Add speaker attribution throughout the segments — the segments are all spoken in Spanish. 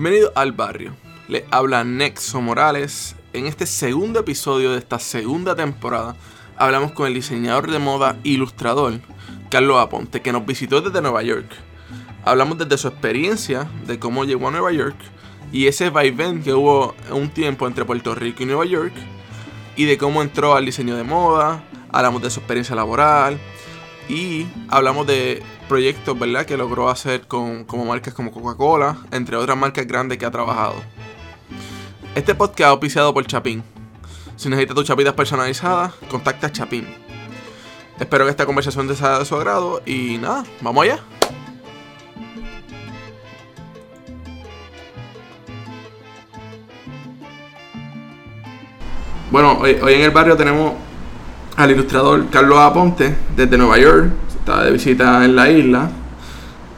Speaker 1: Bienvenido al barrio. Le habla Nexo Morales. En este segundo episodio de esta segunda temporada hablamos con el diseñador de moda ilustrador Carlos Aponte, que nos visitó desde Nueva York. Hablamos desde su experiencia, de cómo llegó a Nueva York y ese vaivén que hubo un tiempo entre Puerto Rico y Nueva York y de cómo entró al diseño de moda, hablamos de su experiencia laboral y hablamos de proyectos, ¿verdad? Que logró hacer con como marcas como Coca-Cola, entre otras marcas grandes que ha trabajado. Este podcast es auspiciado por Chapín. Si necesitas tus chapitas personalizadas, contacta a Chapín. Espero que esta conversación te sea de su agrado y nada, vamos allá. Bueno, hoy, hoy en el barrio tenemos al ilustrador Carlos Aponte desde Nueva York. Está de visita en la isla.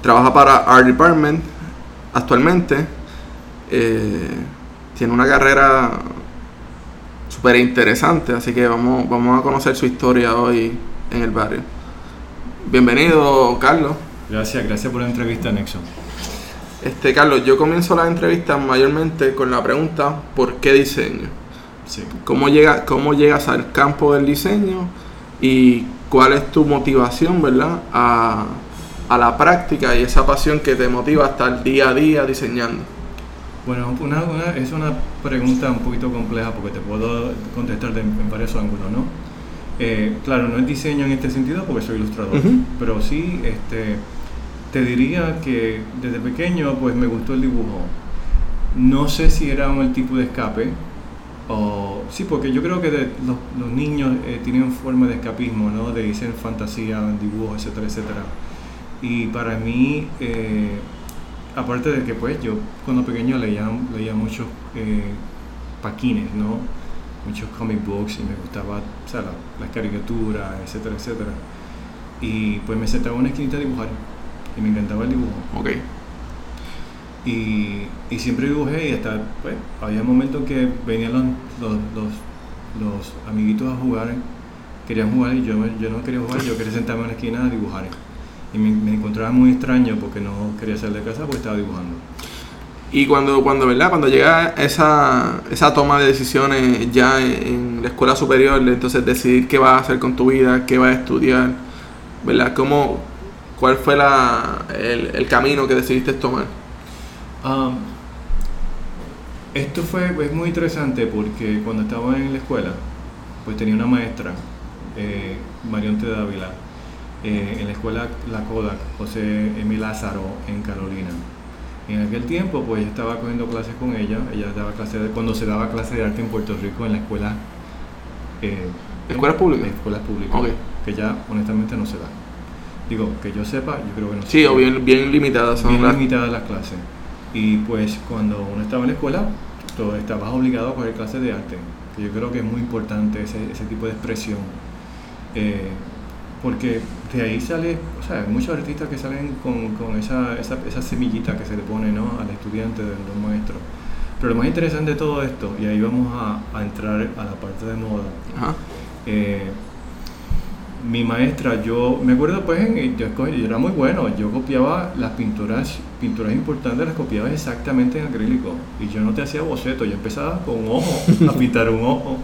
Speaker 1: Trabaja para Art Department actualmente. Eh, tiene una carrera súper interesante, así que vamos, vamos a conocer su historia hoy en el barrio. Bienvenido, Carlos.
Speaker 2: Gracias, gracias por la entrevista, Nexon.
Speaker 1: Este, Carlos, yo comienzo la entrevista mayormente con la pregunta ¿por qué diseño?
Speaker 2: Sí.
Speaker 1: ¿Cómo, llega, ¿Cómo llegas al campo del diseño y cuál es tu motivación, verdad, a, a la práctica y esa pasión que te motiva a estar día a día diseñando?
Speaker 2: Bueno, una, una- es una pregunta un poquito compleja porque te puedo contestar de- en varios ángulos, ¿no? Eh, claro, no es diseño en este sentido porque soy ilustrador,
Speaker 1: Ujú.
Speaker 2: pero sí este, te diría que desde pequeño pues me gustó el dibujo. No sé si era un tipo de escape o... Sí, porque yo creo que los, niños eh, tienen forma de escapismo, ¿no? De irse en fantasía, en dibujo, etcétera, etcétera. Y para mí, eh, aparte de que pues yo cuando pequeño leía, leía muchos eh, paquines, ¿no? Muchos comic books y me gustaba, o sea, la- las caricaturas, etcétera, etcétera. Y pues me sentaba en una esquinita a dibujar y me encantaba el dibujo.
Speaker 1: Ok.
Speaker 2: Y, y siempre dibujé y hasta, pues, había momentos que venían los, los, los, amiguitos a jugar, querían jugar y yo, yo no quería jugar, yo quería sentarme en la esquina a dibujar. Y me, encontraba muy extraño porque no quería salir de casa porque estaba dibujando.
Speaker 1: Y cuando, cuando, ¿verdad? Cuando llega esa, esa toma de decisiones ya en, la escuela superior, entonces decidir qué vas a hacer con tu vida, qué vas a estudiar, ¿verdad? ¿Cómo, ¿Cuál fue la, el, el camino que decidiste tomar?
Speaker 2: Um, esto fue es muy interesante porque cuando estaba en la escuela, pues tenía una maestra, eh, Marionte Dávila, eh, en la escuela La Kodak, José Emil Lázaro, en Carolina. En aquel tiempo, pues estaba cogiendo clases con ella, ella daba clases cuando se daba clase de arte en Puerto Rico en la escuela. eh,
Speaker 1: ¿Escuelas públicas?
Speaker 2: escuelas públicas, que ya honestamente no se da. Digo, que yo sepa, yo creo que no se
Speaker 1: Sí,
Speaker 2: da
Speaker 1: o bien, bien limitadas son
Speaker 2: bien
Speaker 1: las...
Speaker 2: limitadas las clases. Y pues cuando uno estaba en la escuela, tú estabas obligado a coger clases de arte, que yo creo que es muy importante ese, ese tipo de expresión. Eh, porque de ahí sale, o sea, hay muchos artistas que salen con, con esa, esa, esa semillita que se le pone ¿no? al estudiante de los maestros. Pero lo más interesante de todo esto, y ahí vamos a, a entrar a la parte de moda,
Speaker 1: Ajá.
Speaker 2: eh, mi maestra, yo me acuerdo pues, en- yo, escogí- yo era muy bueno, yo copiaba las pinturas, pinturas importantes, las copiaba exactamente en acrílico y yo no te hacía boceto, yo empezaba con un ojo, a pintar un ojo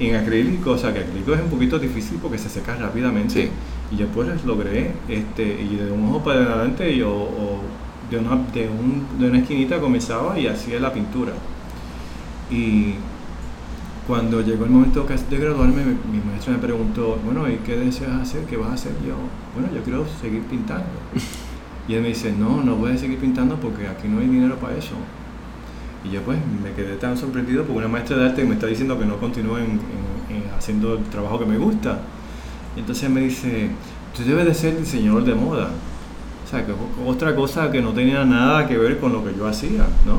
Speaker 2: en acrílico, o sea que acrílico es un poquito difícil porque se seca rápidamente
Speaker 1: Sí.
Speaker 2: y yo pues logré, este, y de un ojo para adelante yo, o de, una, de, un- de una esquinita comenzaba y hacía la pintura. Y cuando llegó el momento de graduarme, mi, maestro me preguntó, bueno, ¿y qué deseas hacer? ¿Qué vas a hacer? Yo, bueno, yo quiero seguir pintando. Y él me dice, no, no voy a seguir pintando porque aquí no hay dinero para eso. Y yo pues me quedé tan sorprendido porque una maestra de arte me está diciendo que no continúe en, en- en haciendo el trabajo que me gusta. Y entonces me dice, tú debes de ser diseñador de moda. O sea, que otra cosa que no tenía nada que ver con lo que yo hacía, ¿no?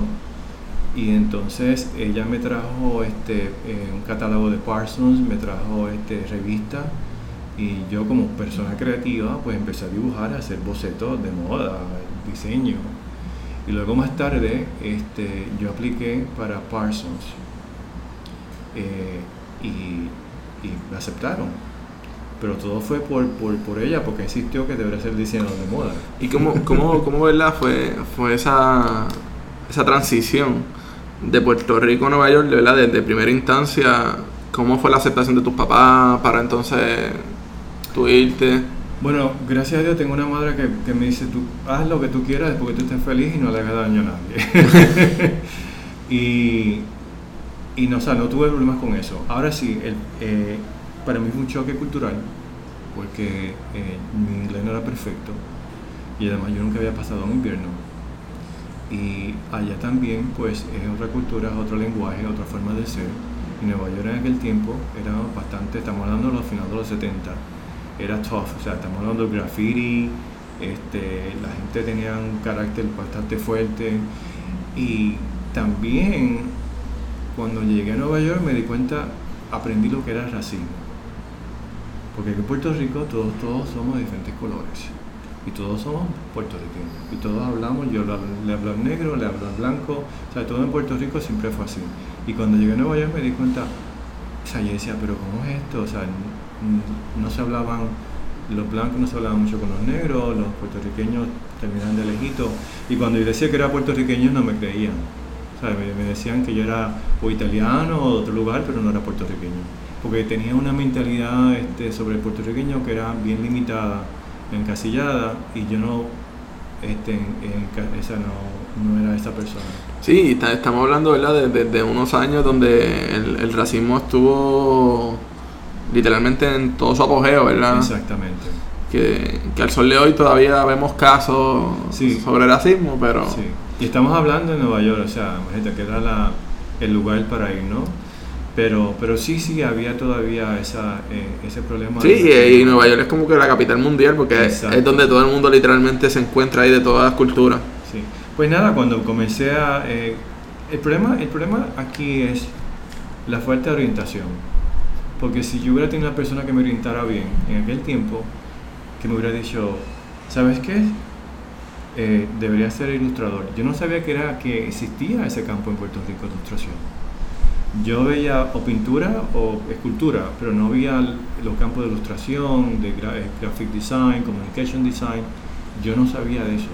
Speaker 2: Y entonces ella me trajo este, eh, un catálogo de Parsons, me trajo este, revista y yo como persona creativa pues empecé a dibujar, a hacer bocetos de moda, diseño. Y luego más tarde este, yo apliqué para Parsons eh, y, y me aceptaron. Pero todo fue por, por, por ella, porque insistió que debería ser diseñador de moda.
Speaker 1: ¿Y cómo, cómo, cómo verdad, fue, fue esa, esa transición de Puerto Rico a Nueva York, ¿verdad? Desde primera instancia, ¿cómo fue la aceptación de tus papás para entonces tú irte?
Speaker 2: Bueno, gracias a Dios tengo una madre que, me dice, tú haz lo que tú quieras porque tú estés feliz y no le hagas daño a nadie. y, y no, o sea, no tuve problemas con eso. Ahora sí, el, eh, para mí fue un choque cultural porque eh, mi inglés no era perfecto y además yo nunca había pasado un invierno. Y allá también pues es otra cultura, es otro lenguaje, otra forma de ser. Y Nueva York en aquel tiempo era bastante, estamos hablando de los finales de los 70, era tough, o sea, estamos hablando de graffiti, este, la gente tenía un carácter bastante fuerte y también cuando llegué a Nueva York me di cuenta, aprendí lo que era racismo. Porque en Puerto Rico todos, todos somos de diferentes colores y todos somos puertorriqueños y todos hablamos, yo le hablo al negro, le hablo al blanco, o sea, todo en Puerto Rico siempre fue así. Y cuando llegué a Nueva York me di cuenta, o sea, yo decía, pero ¿cómo es esto? O sea, no se hablaban, los blancos no se hablaban mucho con los negros, los puertorriqueños terminaban de lejito, y cuando yo decía que era puertorriqueño no me creían. O sea, me, decían que yo era o italiano o de otro lugar, pero no era puertorriqueño. Porque tenía una mentalidad este, sobre el puertorriqueño que era bien limitada encasillada y yo no, este, en, esa no, no, era esa persona.
Speaker 1: Sí, estamos hablando ¿verdad? De, de, unos años donde el, el, racismo estuvo literalmente en todo su apogeo, ¿verdad?
Speaker 2: Exactamente.
Speaker 1: Que, que al sol de hoy todavía vemos casos sobre racismo, pero... Sí.
Speaker 2: Y estamos hablando de Nueva York, o sea, imagínate que era la, el lugar para ir, ¿no? Pero, pero sí, sí, había todavía esa, eh, ese problema.
Speaker 1: Sí, y, Nueva York es como que la capital mundial porque es, donde todo el mundo literalmente se encuentra ahí de todas las culturas.
Speaker 2: Sí. Pues nada, cuando comencé a... Eh, el, problema, el problema aquí es la falta de orientación. Porque si yo hubiera tenido una persona que me orientara bien en aquel tiempo, que me hubiera dicho, ¿sabes qué? Eh, debería ser ilustrador. Yo no sabía que, era, que existía ese campo en Puerto Rico de ilustración yo veía o pintura o escultura, pero no veía los campos de ilustración, de eh, graphic design, communication design. Yo no sabía de eso.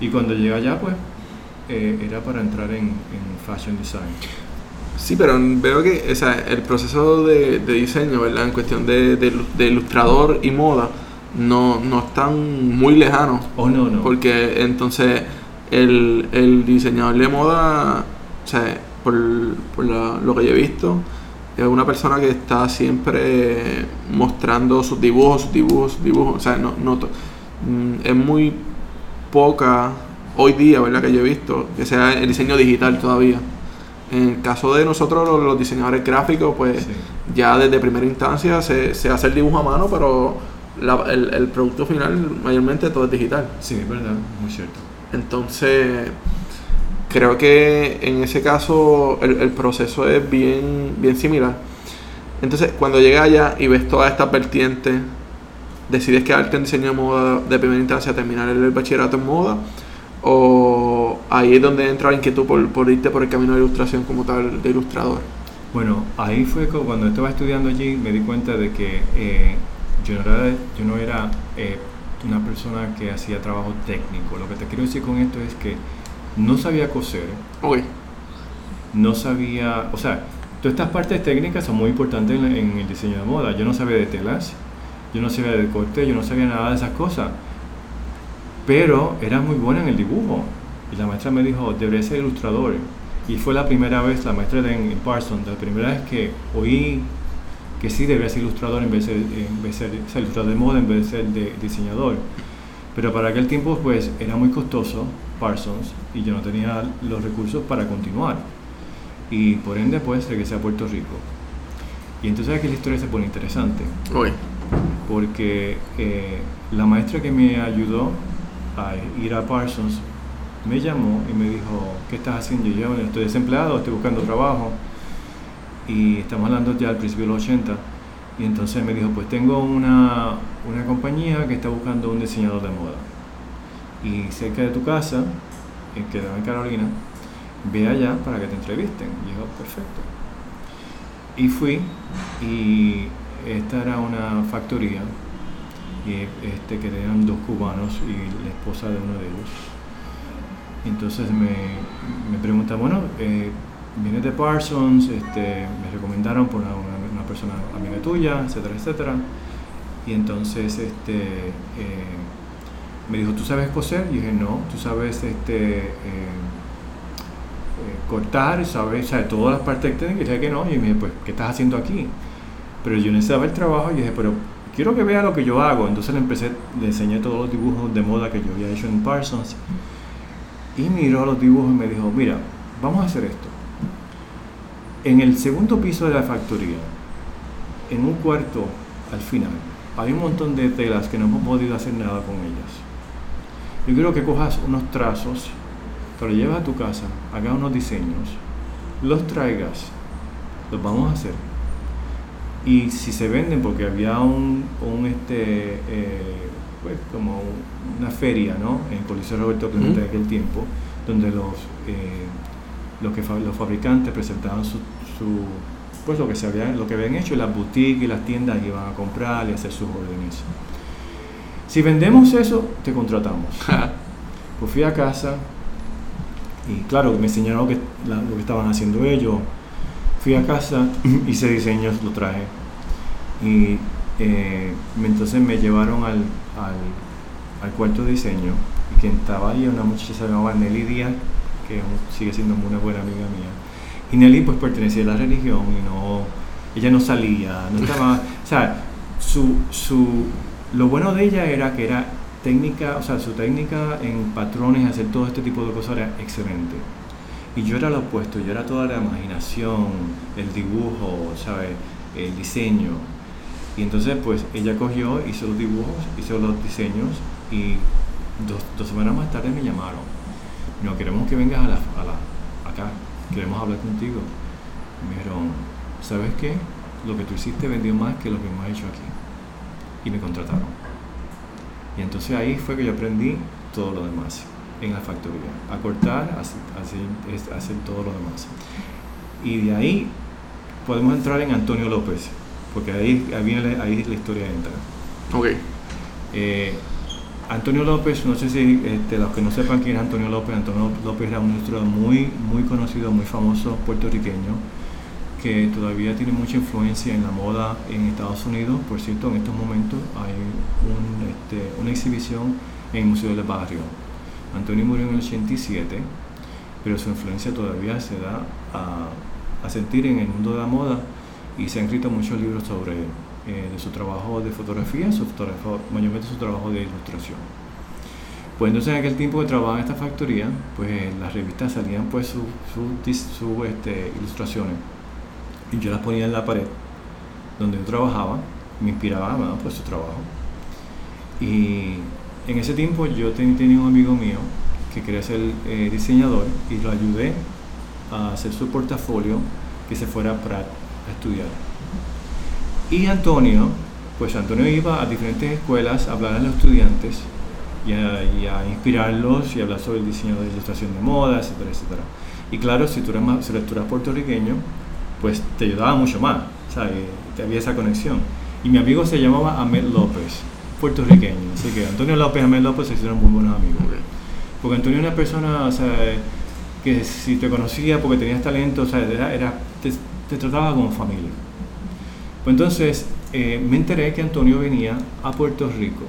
Speaker 2: Y cuando llegué allá, pues, eh, era para entrar en, fashion design.
Speaker 1: Sí, pero veo que o sea, el proceso de, diseño, ¿verdad? En cuestión de, de, ilustrador y moda, no, no están muy lejanos.
Speaker 2: Oh, no, no.
Speaker 1: Porque entonces el, el diseñador de moda, o sea, por, por lo que yo he visto, es una persona que está siempre mostrando sus dibujos, sus dibujos, sus dibujos. O sea, no, no, mm, es muy poca hoy día, ¿verdad? Que yo he visto que sea el diseño digital todavía. En el caso de nosotros, los, diseñadores gráficos, pues ya desde primera instancia se, se, hace el dibujo a mano, pero el, el producto final mayormente todo es digital.
Speaker 2: Sí, es verdad, muy cierto.
Speaker 1: Entonces, creo que en ese caso el, proceso es bien, bien similar. Entonces, cuando llegas allá y ves toda esta vertiente, decides quedarte en diseño de moda de primera instancia, terminar el, bachillerato en moda, o ahí es donde entra la inquietud por, por, irte por el camino de ilustración como tal, de ilustrador.
Speaker 2: Bueno, ahí fue cuando estaba estudiando allí, me di cuenta de que eh, yo no era, yo no era eh, una persona que hacía trabajo técnico. Lo que te quiero decir con esto es que no sabía coser. No sabía, o sea, todas estas partes técnicas son muy importantes en, el diseño de moda. Yo no sabía de telas, yo no sabía de corte, yo no sabía nada de esas cosas. Pero era muy buena en el dibujo. Y la maestra me dijo, debería ser ilustrador. Y fue la primera vez, la maestra de en Parsons, la primera vez que oí que sí debería ser ilustrador en vez de, en vez de ser ilustrador de moda en vez de ser de diseñador. Pero para aquel tiempo pues era muy costoso Parsons y yo no tenía los recursos para continuar. Y por ende pues regresé a Puerto Rico. Y entonces aquí la historia se pone interesante. Porque eh, la maestra que me ayudó a ir a Parsons me llamó y me dijo, ¿qué estás haciendo? Y yo, estoy desempleado, estoy buscando trabajo. Y estamos hablando ya al principio de los 80 y entonces me dijo, pues tengo una, una compañía que está buscando un diseñador de moda. Y cerca de tu casa, que en Carolina, ve allá para que te entrevisten. Y yo, perfecto. Y fui y esta era una factoría y este, que eran dos cubanos y la esposa de uno de ellos. Entonces me, me pregunta, bueno, eh, vienes de Parsons, este, me recomendaron por una, una, persona amiga tuya, etcétera, etcétera. Y entonces este, eh, me dijo, ¿tú sabes coser? Y dije, no, tú sabes este, eh, cortar, sabes, sabes todas las partes técnicas. Y dije que no. Y me dije, pues, ¿qué estás haciendo aquí? Pero yo necesitaba el trabajo y dije, pero quiero que vea lo que yo hago. Entonces le empecé, le enseñé todos los dibujos de moda que yo había hecho en Parsons. Y miró los dibujos y me dijo, mira, vamos a hacer esto. En el segundo piso de la factoría, en un cuarto al final, hay un montón de telas que no hemos podido hacer nada con ellas. Yo quiero que cojas unos trazos, te los llevas a tu casa, hagas unos diseños, los traigas, los vamos a hacer y si se venden, porque había un, un este, eh, pues como una feria, ¿no? En Coliseo Roberto Clemente de aquel tiempo, donde los, eh, los, que, los fabricantes presentaban su, su, pues lo que, se había, lo que habían hecho, las boutiques y las tiendas iban a comprar y hacer sus órdenes. Si vendemos eso, te contratamos. pues fui a casa y claro, me enseñaron lo que, lo que estaban haciendo ellos fui a casa, hice diseños, lo traje. Y eh, entonces me llevaron al, al, cuarto de diseño. Y quien estaba ahí, una muchacha se llamaba Nelly Díaz, que sigue siendo una buena amiga mía. Y Nelly pues pertenecía a la religión y no, ella no salía, no estaba, o sea, su, su, lo bueno de ella era que era técnica, o sea, su técnica en patrones, hacer todo este tipo de cosas era excelente. Y yo era lo opuesto, yo era toda la imaginación, el dibujo, ¿sabes? El diseño. Y entonces, pues ella cogió, hizo los dibujos, hizo los diseños y dos, semanas más tarde me llamaron. No, queremos que vengas a la, a la, acá, queremos hablar contigo. Me dijeron, ¿sabes qué? Lo que tú hiciste vendió más que lo que hemos hecho aquí. Y me contrataron. Y entonces ahí fue que yo aprendí todo lo demás en la factoría, a cortar, hacer, hacer, todo lo demás. Y de ahí podemos entrar en Antonio López, porque ahí, ahí, viene, ahí la historia entra.
Speaker 1: Ok.
Speaker 2: Eh, Antonio López, no sé si este, los que no sepan quién es Antonio López, Antonio López era un ilustrador muy, muy conocido, muy famoso puertorriqueño, que todavía tiene mucha influencia en la moda en Estados Unidos. Por cierto, en estos momentos hay un, este, una exhibición en el Museo del Barrio Antonio murió en el 87, pero su influencia todavía se da a, sentir en el mundo de la moda y se han escrito muchos libros sobre eh, de su trabajo de fotografía, su mayormente su trabajo de ilustración. Pues entonces en aquel tiempo que trabajaba en esta factoría, pues las revistas salían pues sus su, este, ilustraciones y yo las ponía en la pared donde yo trabajaba, me inspiraba pues su trabajo. Y en ese tiempo yo tenía un amigo mío que quería ser eh, diseñador y lo ayudé a hacer su portafolio que se fuera para estudiar. Y Antonio, pues Antonio iba a diferentes escuelas a hablar a los estudiantes y a, inspirarlos y hablar sobre el diseño de ilustración de moda, etcétera, etcétera. Y claro, si tú eras, más, si tú eras puertorriqueño, pues te ayudaba mucho más, ¿sabes? Te había esa conexión. Y mi amigo se llamaba Ahmed López puertorriqueño. Así que Antonio López y Amel López se hicieron muy buenos amigos. Porque Antonio era una persona, o sea, que si te conocía porque tenías talento, o sea, era, te, trataba como familia. Pues entonces eh, me enteré que Antonio venía a Puerto Rico,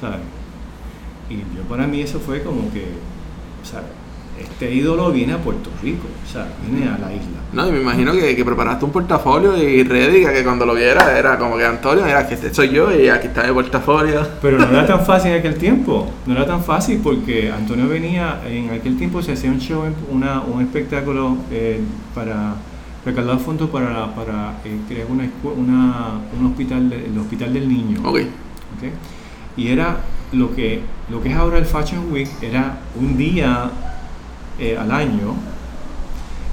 Speaker 2: ¿sabes? Y yo para mí eso fue como que, ¿sabes? Este ídolo viene a Puerto Rico, o sea, viene a la isla.
Speaker 1: No, y me imagino que, que preparaste un portafolio y ready, que cuando lo viera era como que Antonio, mira, que este soy yo y aquí está el portafolio.
Speaker 2: Pero no era tan fácil en aquel tiempo, no era tan fácil porque Antonio venía, en aquel tiempo se hacía un show, una, un espectáculo eh, para recaudar fondos para, para eh, crear una, una, un hospital, el hospital del niño.
Speaker 1: Ok.
Speaker 2: okay. Y era lo que, lo que es ahora el Fashion Week, era un día eh, al año,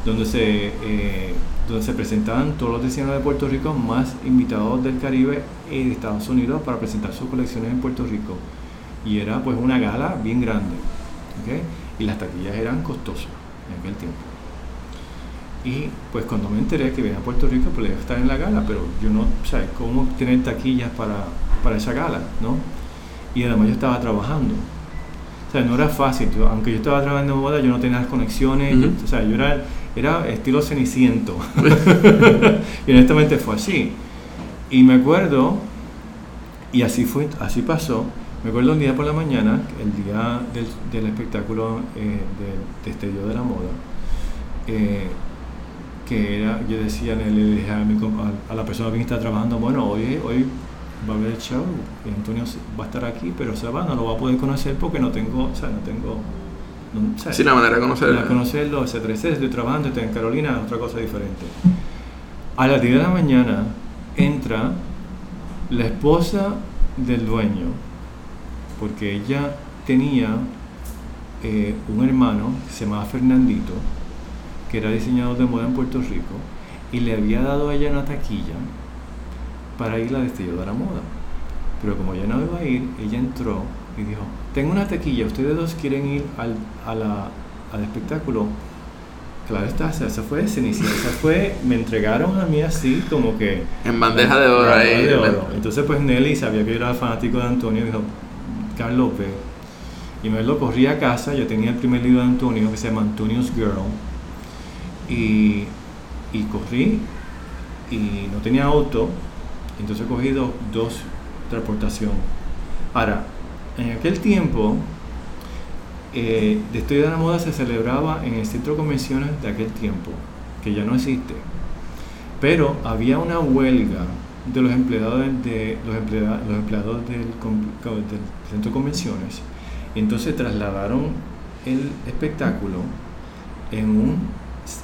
Speaker 2: donde se, eh, donde se presentaban todos los diseñadores de Puerto Rico más invitados del Caribe y de Estados Unidos para presentar sus colecciones en Puerto Rico. Y era pues una gala bien grande. Y las taquillas eran costosas en aquel tiempo. Y pues cuando me enteré que venía a Puerto Rico, pues estar en la gala, pero yo no, ¿sabes? ¿Cómo tener taquillas para, para esa gala? ¿no? Y además yo estaba trabajando. O sea, no era fácil. Yo- aunque yo estaba trabajando en moda, yo no tenía las conexiones. Yo- o sea, yo era, era estilo ceniciento. y honestamente fue así. Y me acuerdo, y así fue, así pasó. Me acuerdo un día por la mañana, el día del, del espectáculo eh, de, de Estelio de la Moda, eh, que era, yo decía, le le dije a, mi a- la persona que está trabajando, bueno, hoy, hoy va a haber show, Antonio va a estar aquí, pero se va, no lo va a poder conocer porque no tengo, o sea, no tengo, no, o sea,
Speaker 1: Sí, la manera de conocer.
Speaker 2: para conocerlo, etcétera, etcétera. Estoy trabajando, estoy en Carolina, es otra cosa diferente. A las 10 de la mañana entra la esposa del dueño, porque ella tenía eh, un hermano que se llamaba Fernandito, que era diseñador de moda en Puerto Rico, y le había dado a ella una taquilla para ir a la destello de la moda. Pero como ella no iba a ir, ella entró y dijo, tengo una taquilla, ustedes dos quieren ir al, a la- al espectáculo. Claro está, o sea, eso fue Cenicienta, esa fue, me entregaron a mí así como que...
Speaker 1: En bandeja de oro ahí.
Speaker 2: de oro. Entonces pues Nelly sabía que yo era fanático de Antonio y dijo, Carlos ve. Y me lo corrí a casa, yo tenía el primer libro de Antonio que se llama Antonio's Girl. Y, y corrí y no tenía auto, entonces cogí dos, dos transportación. Ahora, en aquel tiempo, eh, de Estudio de la Moda se celebraba en el centro de convenciones de aquel tiempo, que ya no existe. Pero había una huelga de los empleados de los empleados, los empleados del, centro de convenciones. Entonces trasladaron el espectáculo en un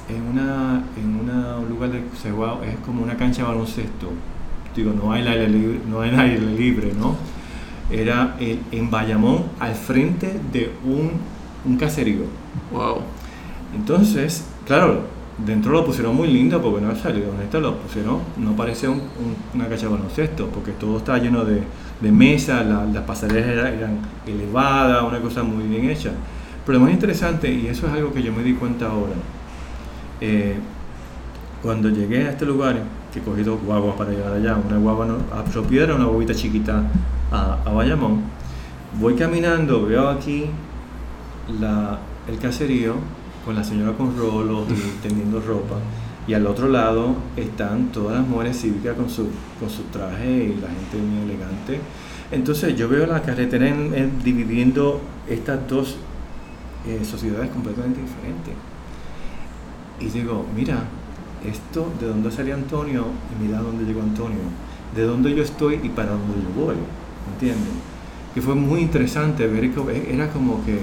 Speaker 2: en una en un lugar de es como una cancha de baloncesto. Digo, no hay aire libre, no hay aire libre, ¿no? Era el- en Bayamón al frente de un, un caserío.
Speaker 1: Wow.
Speaker 2: Entonces, claro, dentro lo pusieron muy lindo porque no salido honesto, lo pusieron, no parecía un- un- una cancha de baloncesto, porque todo estaba lleno de, de mesas, la- las pasarelas era- eran elevadas, una cosa muy bien hecha. Pero lo más interesante, y eso es algo que yo me di cuenta ahora, eh, cuando llegué a este lugar, que cogí dos guaguas para llegar allá, una guagua no, a Río Piedra, una guaguita chiquita a, a Bayamón, voy caminando, veo aquí la, el caserío con la señora con rolos y tendiendo ropa. Y al otro lado están todas las mujeres cívicas con su, con su traje y la gente muy elegante. Entonces yo veo la carretera en- en- dividiendo estas dos eh, sociedades completamente diferentes. Y digo, mira, esto, ¿de dónde salió Antonio? Y mira dónde llegó Antonio. De dónde yo estoy y para dónde yo voy. ¿Entiendes? Que fue muy interesante ver que era como que,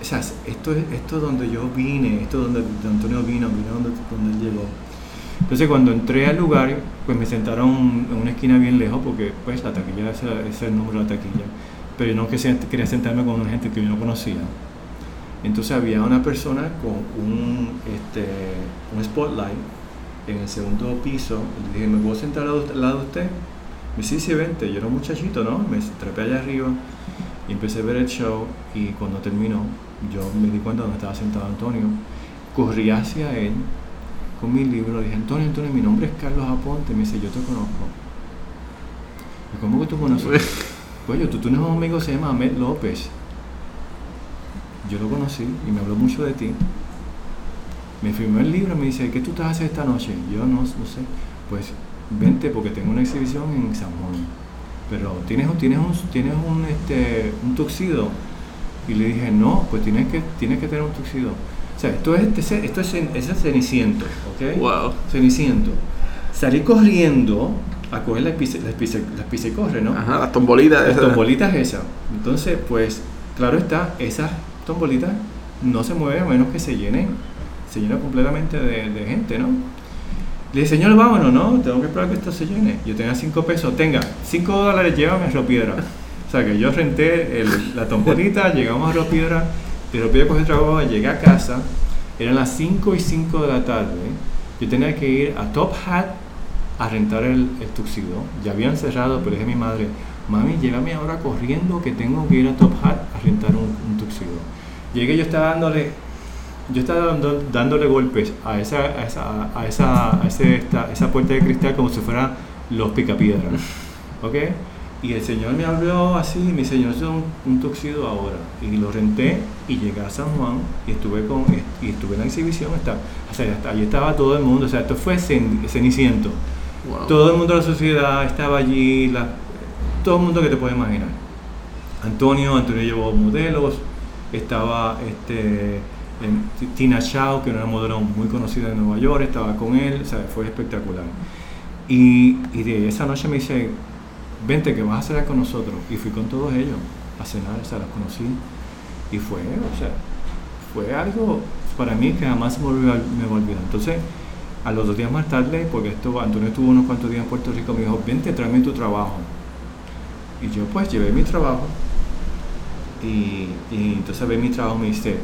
Speaker 2: o sea, esto es esto es donde yo vine, esto es donde Antonio vino, vino donde, donde él llegó. Entonces cuando entré al lugar, pues me sentaron en una esquina bien lejos, porque pues la taquilla, ese, ese es el número de la taquilla. Pero yo no quería sentarme con una gente que yo no conocía. Entonces había una persona con un, este, un spotlight en el segundo piso. Le dije, ¿me puedo sentar al lado de usted? Me dice, sí, sí, vente. Yo era un muchachito, ¿no? Me trepé allá arriba y empecé a ver el show. Y cuando terminó, yo me di cuenta dónde estaba sentado Antonio. Corrí hacia él con mi libro. Le dije, Antonio, Antonio, mi nombre es Carlos Aponte. Me dice, yo te conozco. Y, ¿Cómo que tú conoces? Pues yo, tú tienes un amigo que se llama Ahmed López. Yo lo conocí y me habló mucho de ti. Me firmó el libro y me dice, ¿qué tú estás haciendo esta noche? Yo no, no sé. Pues vente porque tengo una exhibición en San Juan. Pero tienes, tienes, un, tienes un, este, un tuxido. Y le dije, no, pues tienes que, tienes que tener un tuxido. O sea, esto es, esto es, es ceniciento, ¿ok?
Speaker 1: Wow.
Speaker 2: Ceniciento. Salí corriendo a coger las pise, las pise, las pise corre, ¿no?
Speaker 1: Ajá, las tombolitas.
Speaker 2: Las
Speaker 1: esas.
Speaker 2: tombolitas esas. Entonces, pues, claro está, esas tombolitas no se mueven a menos que se llenen, se llenen completamente de, de gente, ¿no? Le dije, señor, vámonos, ¿no? Tengo que esperar que esto se llene. Yo tenía 5 pesos, tenga, 5 dólares, llévame a Río Piedra. O sea, que yo renté el- la tombolita, llegamos a Río Piedra, de Río Piedra cogí trabajo, llegué a casa, eran las 5 y 5 de la tarde, yo tenía que ir a Top Hat a rentar el, el tuxido. Ya habían cerrado, pero dije a mi madre, mami, llévame ahora corriendo que tengo que ir a Top Hat a rentar un, un tuxido. Llegué, yo estaba dándole, yo estaba dando- dándole golpes a esa, a esa, a esa, a ese- esta- esa puerta de cristal como si fuera los picapiedras. ¿Ok? Y el Señor me habló así, mi Señor es un, un tuxido ahora. Y lo renté y llegué a San Juan y estuve con y estuve en la exhibición. Está, o sea, allí estaba todo el mundo. O sea, esto fue ceniciento. Todo el mundo de la sociedad estaba allí, la, todo el mundo que te puedes imaginar. Antonio, Antonio llevó modelos, estaba este, Tina Shaw, que era una modelo muy conocida en Nueva York, estaba con él, o sea, fue espectacular. Y, y de esa noche me dice, vente que vas a cenar con nosotros. Y fui con todos ellos a cenar, o sea, los conocí. Y fue, o sea, fue algo para mí que jamás me volvió, me olvidar. Entonces, a los dos días más tarde, porque esto, Antonio estuvo unos cuantos días en Puerto Rico, me dijo, vente, tráeme tu trabajo. Y yo pues llevé mi trabajo. Y, y entonces ve mi trabajo me dice,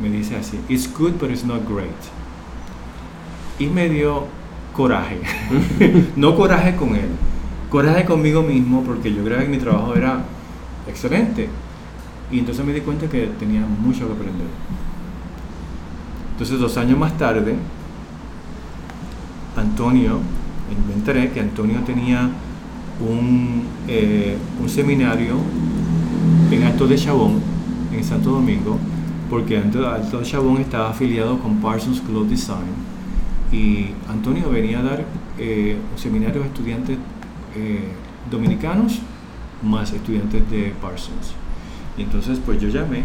Speaker 2: me dice así, it's good but it's not great. Y me dio coraje, no coraje con él, coraje conmigo mismo porque yo creía que mi trabajo era excelente. Y entonces me di cuenta que tenía mucho que aprender. Entonces dos años más tarde, Antonio, me que Antonio tenía un, eh, un seminario en Alto de Chabón, en Santo Domingo, porque Alto de Chabón estaba afiliado con Parsons Cloth Design y Antonio venía a dar eh, un seminario a estudiantes eh, dominicanos más estudiantes de Parsons. Y entonces pues yo llamé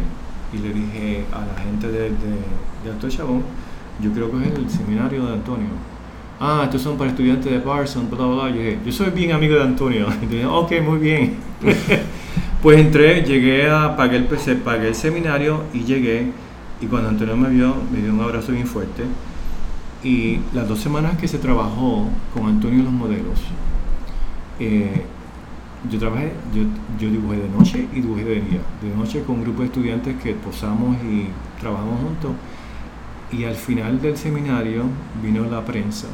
Speaker 2: y le dije a la gente de, de, Alto Chabón, yo creo que es el seminario de Antonio. Ah, estos son para estudiantes de Parsons, bla, bla, bla. Yo dije, yo soy bien amigo de Antonio. Y dije, ok, muy bien. pues entré, llegué a, pagué el, pagué el seminario y llegué. Y cuando Antonio me vio, me dio un abrazo bien fuerte. Y las dos semanas que se trabajó con Antonio los modelos, eh, yo trabajé, yo, yo, dibujé de noche y dibujé de día. De noche con un grupo de estudiantes que posamos y trabajamos juntos. Y al final del seminario vino la prensa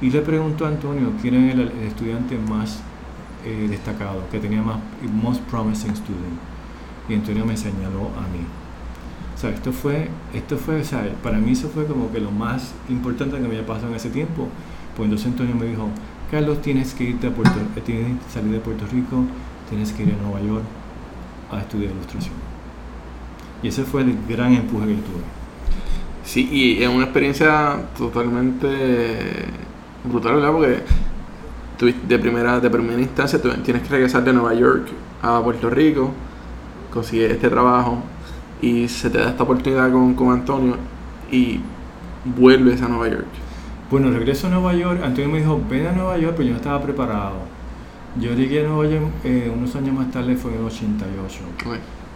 Speaker 2: y le preguntó a Antonio quién era el, estudiante más eh, destacado, que tenía más most promising student. Y Antonio me señaló a mí. O sea, esto fue, esto fue, o sea, para mí eso fue como que lo más importante que me había pasado en ese tiempo. Pues entonces Antonio me dijo, Carlos, tienes que irte a Puerto, eh, tienes que salir de Puerto Rico, tienes que ir a Nueva York a estudiar ilustración. Y ese fue el gran empuje que tuve.
Speaker 1: Sí, y es una experiencia totalmente brutal, ¿verdad? Porque de primera, de primera instancia tú tienes que regresar de Nueva York a Puerto Rico, consigues este trabajo y se te da esta oportunidad con, con Antonio y vuelves a Nueva York.
Speaker 2: Bueno, regreso a Nueva York. Antonio me dijo, ven a Nueva York, pero yo no estaba preparado. Yo llegué a Nueva York eh, unos años más tarde, fue en el 88.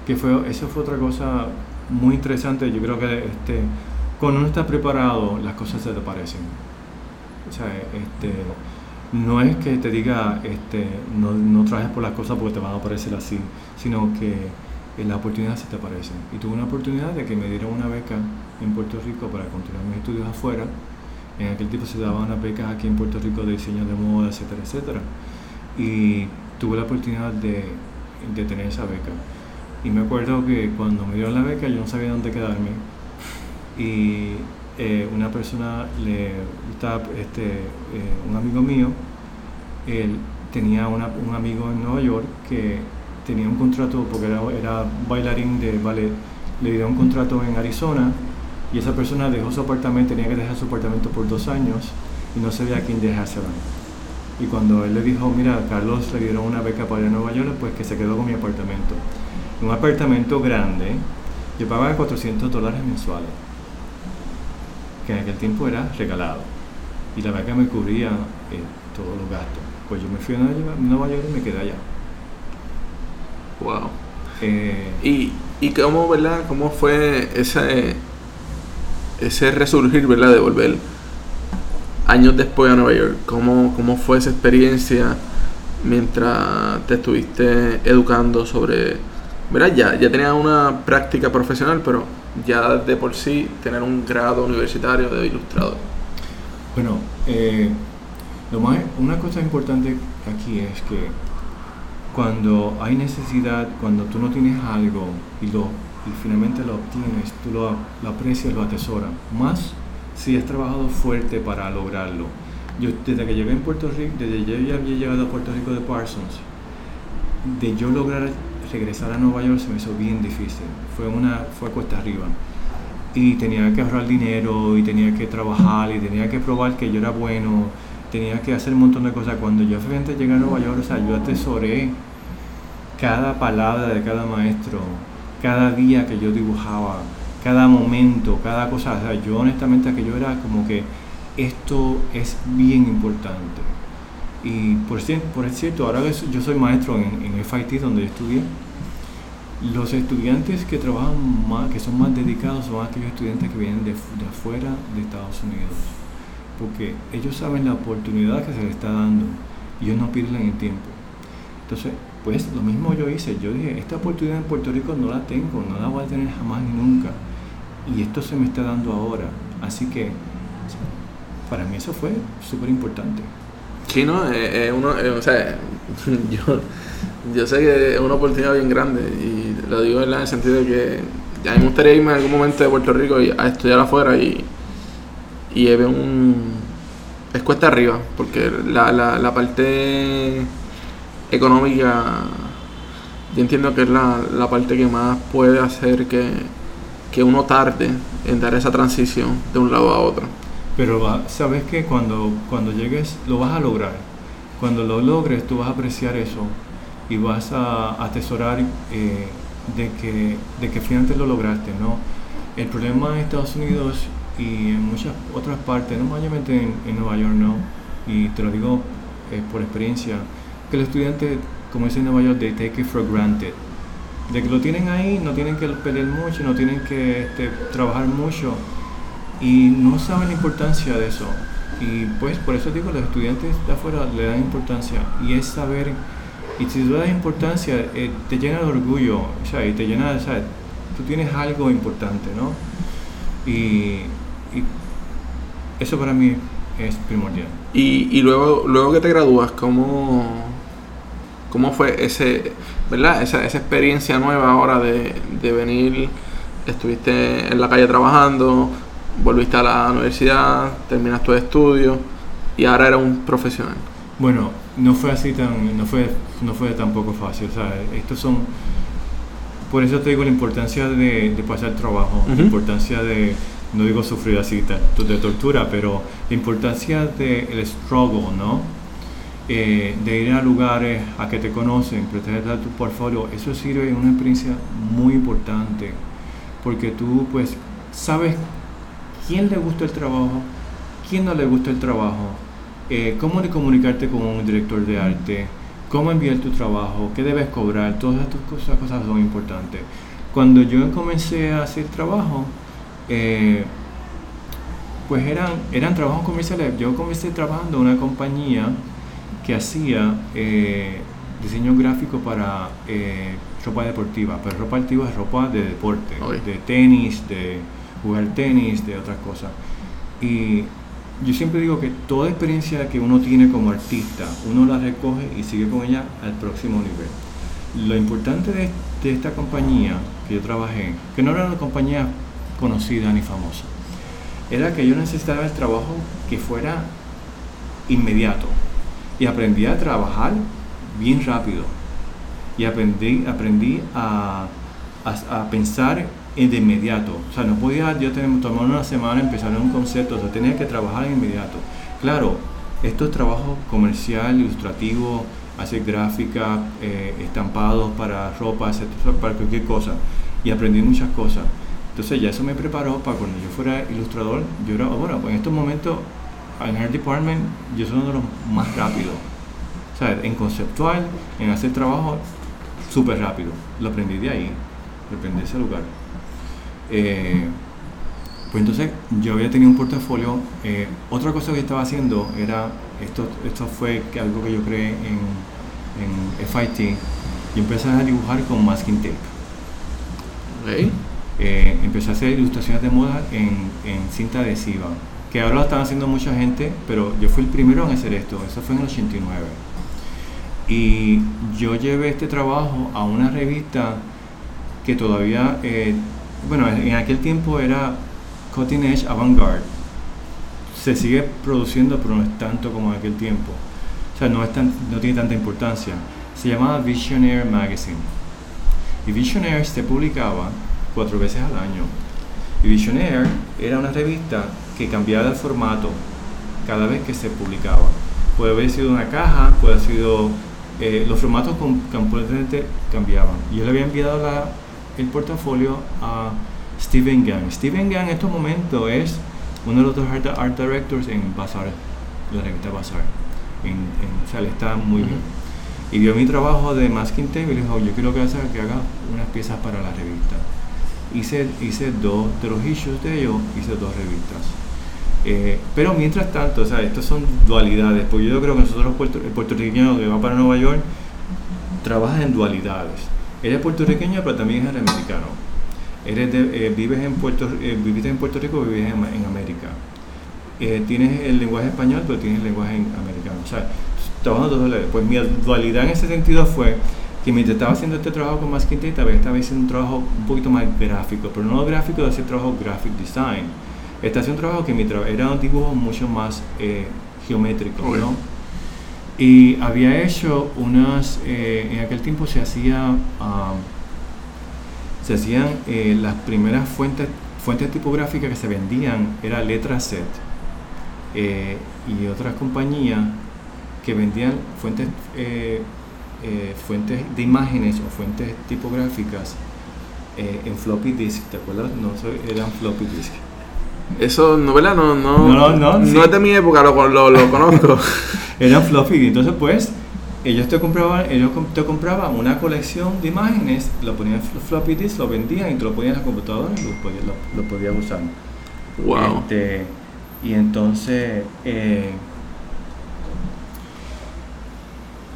Speaker 2: Que fue, eso fue otra cosa muy interesante. Yo creo que este, cuando uno está preparado, las cosas se te parecen. Este, no es que te diga, este, no, no trabajes por las cosas porque te van a parecer así, sino que las oportunidades se te aparecen. Y tuve una oportunidad de que me dieron una beca en Puerto Rico para continuar mis estudios afuera. En aquel tiempo se daban unas becas aquí en Puerto Rico de diseño de moda, etcétera, etcétera. Y tuve la oportunidad de, de tener esa beca. Y me acuerdo que cuando me dieron la beca yo no sabía dónde quedarme. Y eh, una persona, estaba, este, eh, un amigo mío, él tenía una, un amigo en Nueva York que tenía un contrato, porque era, era bailarín de ballet, le dio un contrato en Arizona y esa persona dejó su apartamento, tenía que dejar su apartamento por dos años y no sabía a quién dejárselo. Y cuando él le dijo, mira, Carlos le dieron una beca para ir a Nueva York, pues que se quedó con mi apartamento. Un apartamento grande, yo pagaba 400 dólares mensuales que en aquel tiempo era regalado. Y la beca me cubría eh, todos los gastos. Pues yo me fui a Nueva York y me quedé allá.
Speaker 1: Wow. Eh, ¿Y, ¿Y cómo, verdad, cómo fue ese, ese resurgir, verdad, de volver años después a Nueva York? ¿Cómo, cómo fue esa experiencia mientras te estuviste educando sobre, verdad, ya, ya tenías una práctica profesional, pero ya de por sí tener un grado universitario de ilustrador?
Speaker 2: Bueno, eh, lo más, una cosa importante aquí es que cuando hay necesidad, cuando tú no tienes algo y, lo, y finalmente lo obtienes, tú lo, lo aprecias, lo atesoras. Más si has trabajado fuerte para lograrlo. Yo desde que llegué en Puerto Rico, desde que yo ya había llegado a Puerto Rico de Parsons, de yo lograr regresar a Nueva York se me hizo bien difícil. Fue una fue cuesta arriba. Y tenía que ahorrar dinero y tenía que trabajar y tenía que probar que yo era bueno, tenía que hacer un montón de cosas. Cuando yo finalmente llegué a Nueva York, o sea, yo atesoré cada palabra de cada maestro, cada día que yo dibujaba, cada momento, cada cosa. O sea, yo honestamente aquello era como que esto es bien importante. Y por, por cierto, ahora yo soy maestro en, en FIT donde estudié, los estudiantes que trabajan más, que son más dedicados son aquellos estudiantes que vienen de, de, afuera de Estados Unidos. Porque ellos saben la oportunidad que se les está dando y ellos no pierden el tiempo. Entonces, pues lo mismo yo hice. Yo dije, esta oportunidad en Puerto Rico no la tengo, no la voy a tener jamás ni nunca. Y esto se me está dando ahora. Así que para mí eso fue súper importante.
Speaker 1: Sí, no, eh, eh, uno, eh, o sea, yo, yo sé que es una oportunidad bien grande y lo digo en el sentido de que ya me gustaría irme en algún momento de Puerto Rico y a estudiar afuera y, y es un... es cuesta arriba, porque la, la, la parte económica yo entiendo que es la, la parte que más puede hacer que, que uno tarde en dar esa transición de un lado a otro.
Speaker 2: Pero sabes que cuando, cuando llegues lo vas a lograr. Cuando lo logres tú vas a apreciar eso y vas a atesorar eh, de, que, de que finalmente lo lograste, ¿no? El problema en Estados Unidos y en muchas otras partes, no mayormente en, Nueva York, ¿no? Y te lo digo eh, por experiencia, que los estudiantes, como dicen en Nueva York, they take it for granted. De que lo tienen ahí, no tienen que pelear mucho, no tienen que este, trabajar mucho y no saben la importancia de eso. Y pues por eso digo, los estudiantes de afuera le dan importancia y es saber, y si tú das importancia, eh, te llena de orgullo, sea, y te llena sea, tú tienes algo importante, ¿no? Y, eso para mí es primordial.
Speaker 1: Y, y luego, luego que te gradúas, ¿cómo, cómo fue ese, ¿verdad? Esa, esa experiencia nueva ahora de, de venir, estuviste en la calle trabajando, volviste a la universidad, terminaste tu estudio y ahora eres un profesional.
Speaker 2: Bueno, no fue así tan, no fue, no fue tampoco fácil. O sea, estos son, por eso te digo la importancia de, de pasar trabajo, la importancia de, no digo sufrir así de tortura, pero la importancia del struggle, ¿no? Eh, de ir a lugares a que te conocen, presentar tu portfolio, eso sirve en una experiencia muy importante, porque tú pues sabes quién le gusta el trabajo, quién no le gusta el trabajo, eh, cómo comunicarte con un director de arte, cómo enviar tu trabajo, qué debes cobrar, todas estas cosas, cosas son importantes. Cuando yo comencé a hacer trabajo, eh, pues eran, eran trabajos comerciales. Yo comencé trabajando en una compañía que hacía eh, diseño gráfico para ropa deportiva, pero ropa deportiva es ropa de deporte, de tenis, de jugar tenis, de otras cosas. Y yo siempre digo que toda experiencia que uno tiene como artista, uno la recoge y sigue con ella al próximo nivel. Lo importante de, esta compañía que yo trabajé, que no era una compañía conocida ni famosa, era que yo necesitaba el trabajo que fuera inmediato. Y aprendí a trabajar bien rápido. Y aprendí, aprendí a, a, a pensar de inmediato. O sea, no podía yo tomar una semana empezar un concepto, o sea, tenía que trabajar de inmediato. Claro, esto es trabajo comercial, ilustrativo, hacer gráfica, eh, estampados para ropa, para cualquier cosa. Y aprendí muchas cosas. Entonces ya eso me preparó para cuando yo fuera ilustrador, yo era, bueno, en estos momentos en el department yo soy uno de los más rápidos. O sea, en conceptual, en hacer trabajo, súper rápido. Lo aprendí de ahí, lo aprendí de ese lugar. Eh, pues entonces yo había tenido un portafolio. Eh, otra cosa que estaba haciendo era, esto, esto fue algo que yo creé en, en FIT, y empecé a dibujar con masking tape. Eh, empecé a hacer ilustraciones de moda en, en, cinta adhesiva, que ahora lo están haciendo mucha gente, pero yo fui el primero en hacer esto, eso fue en el 89. Y yo llevé este trabajo a una revista que todavía bueno, en aquel tiempo era Cutting Edge Avant-Garde. Se sigue produciendo, pero no es tanto como en aquel tiempo. O sea, no, es no tiene tanta importancia. se llamaba Visionaire Magazine. Y Visionaire se publicaba cuatro veces al año. Y Visionaire era una revista que cambiaba de formato cada vez que se publicaba. Puede haber sido una caja, puede haber sido... Eh, los formatos completamente cambiaban. Yo le había enviado la, el portafolio a Steven Gang. Steven Gang en estos momentos es uno de los dos art, directors en Bazaar, la revista Bazaar. En, o sea, le está muy bien. Y vio mi trabajo de masking tape y le dijo, yo quiero que haga, que haga unas piezas para la revista. Hice, hice dos de los issues de ellos, hice dos revistas. Eh, pero mientras tanto, o sea, estas son dualidades, porque yo creo que nosotros el puertorriqueño que va para Nueva York trabaja en dualidades. Eres puertorriqueño, pero también eres americano. Eres eh, vives en Puerto, eh, viviste en Puerto Rico, vives en, en América. tienes el lenguaje español, pero tienes el lenguaje americano. O sea, trabajando dos Pues mi dualidad en ese sentido fue que mientras estaba haciendo este trabajo con Masking Tape, estaba haciendo un trabajo un poquito más gráfico, pero no gráfico de hacer trabajo graphic design este hace un trabajo que mi trabajo era un dibujo mucho más eh, geométrico, ¿no? Y había hecho unas, eh, en aquel tiempo se hacía, ah, se hacían eh, las primeras fuentes, fuentes tipográficas que se vendían, era Letra Set y otras compañías que vendían fuentes, fuentes de imágenes o fuentes tipográficas en floppy disk, ¿te acuerdas? No, eran floppy disk.
Speaker 1: Eso, novela no, no, no, no, no es de mi época, lo, lo, lo conozco.
Speaker 2: Era floppy, entonces pues ellos te compraban, ellos te compraban una colección de imágenes, lo ponían en floppy disk, lo vendían y te lo ponían en la computadora y lo podías, lo, podías usar.
Speaker 1: Wow.
Speaker 2: Este, y entonces eh,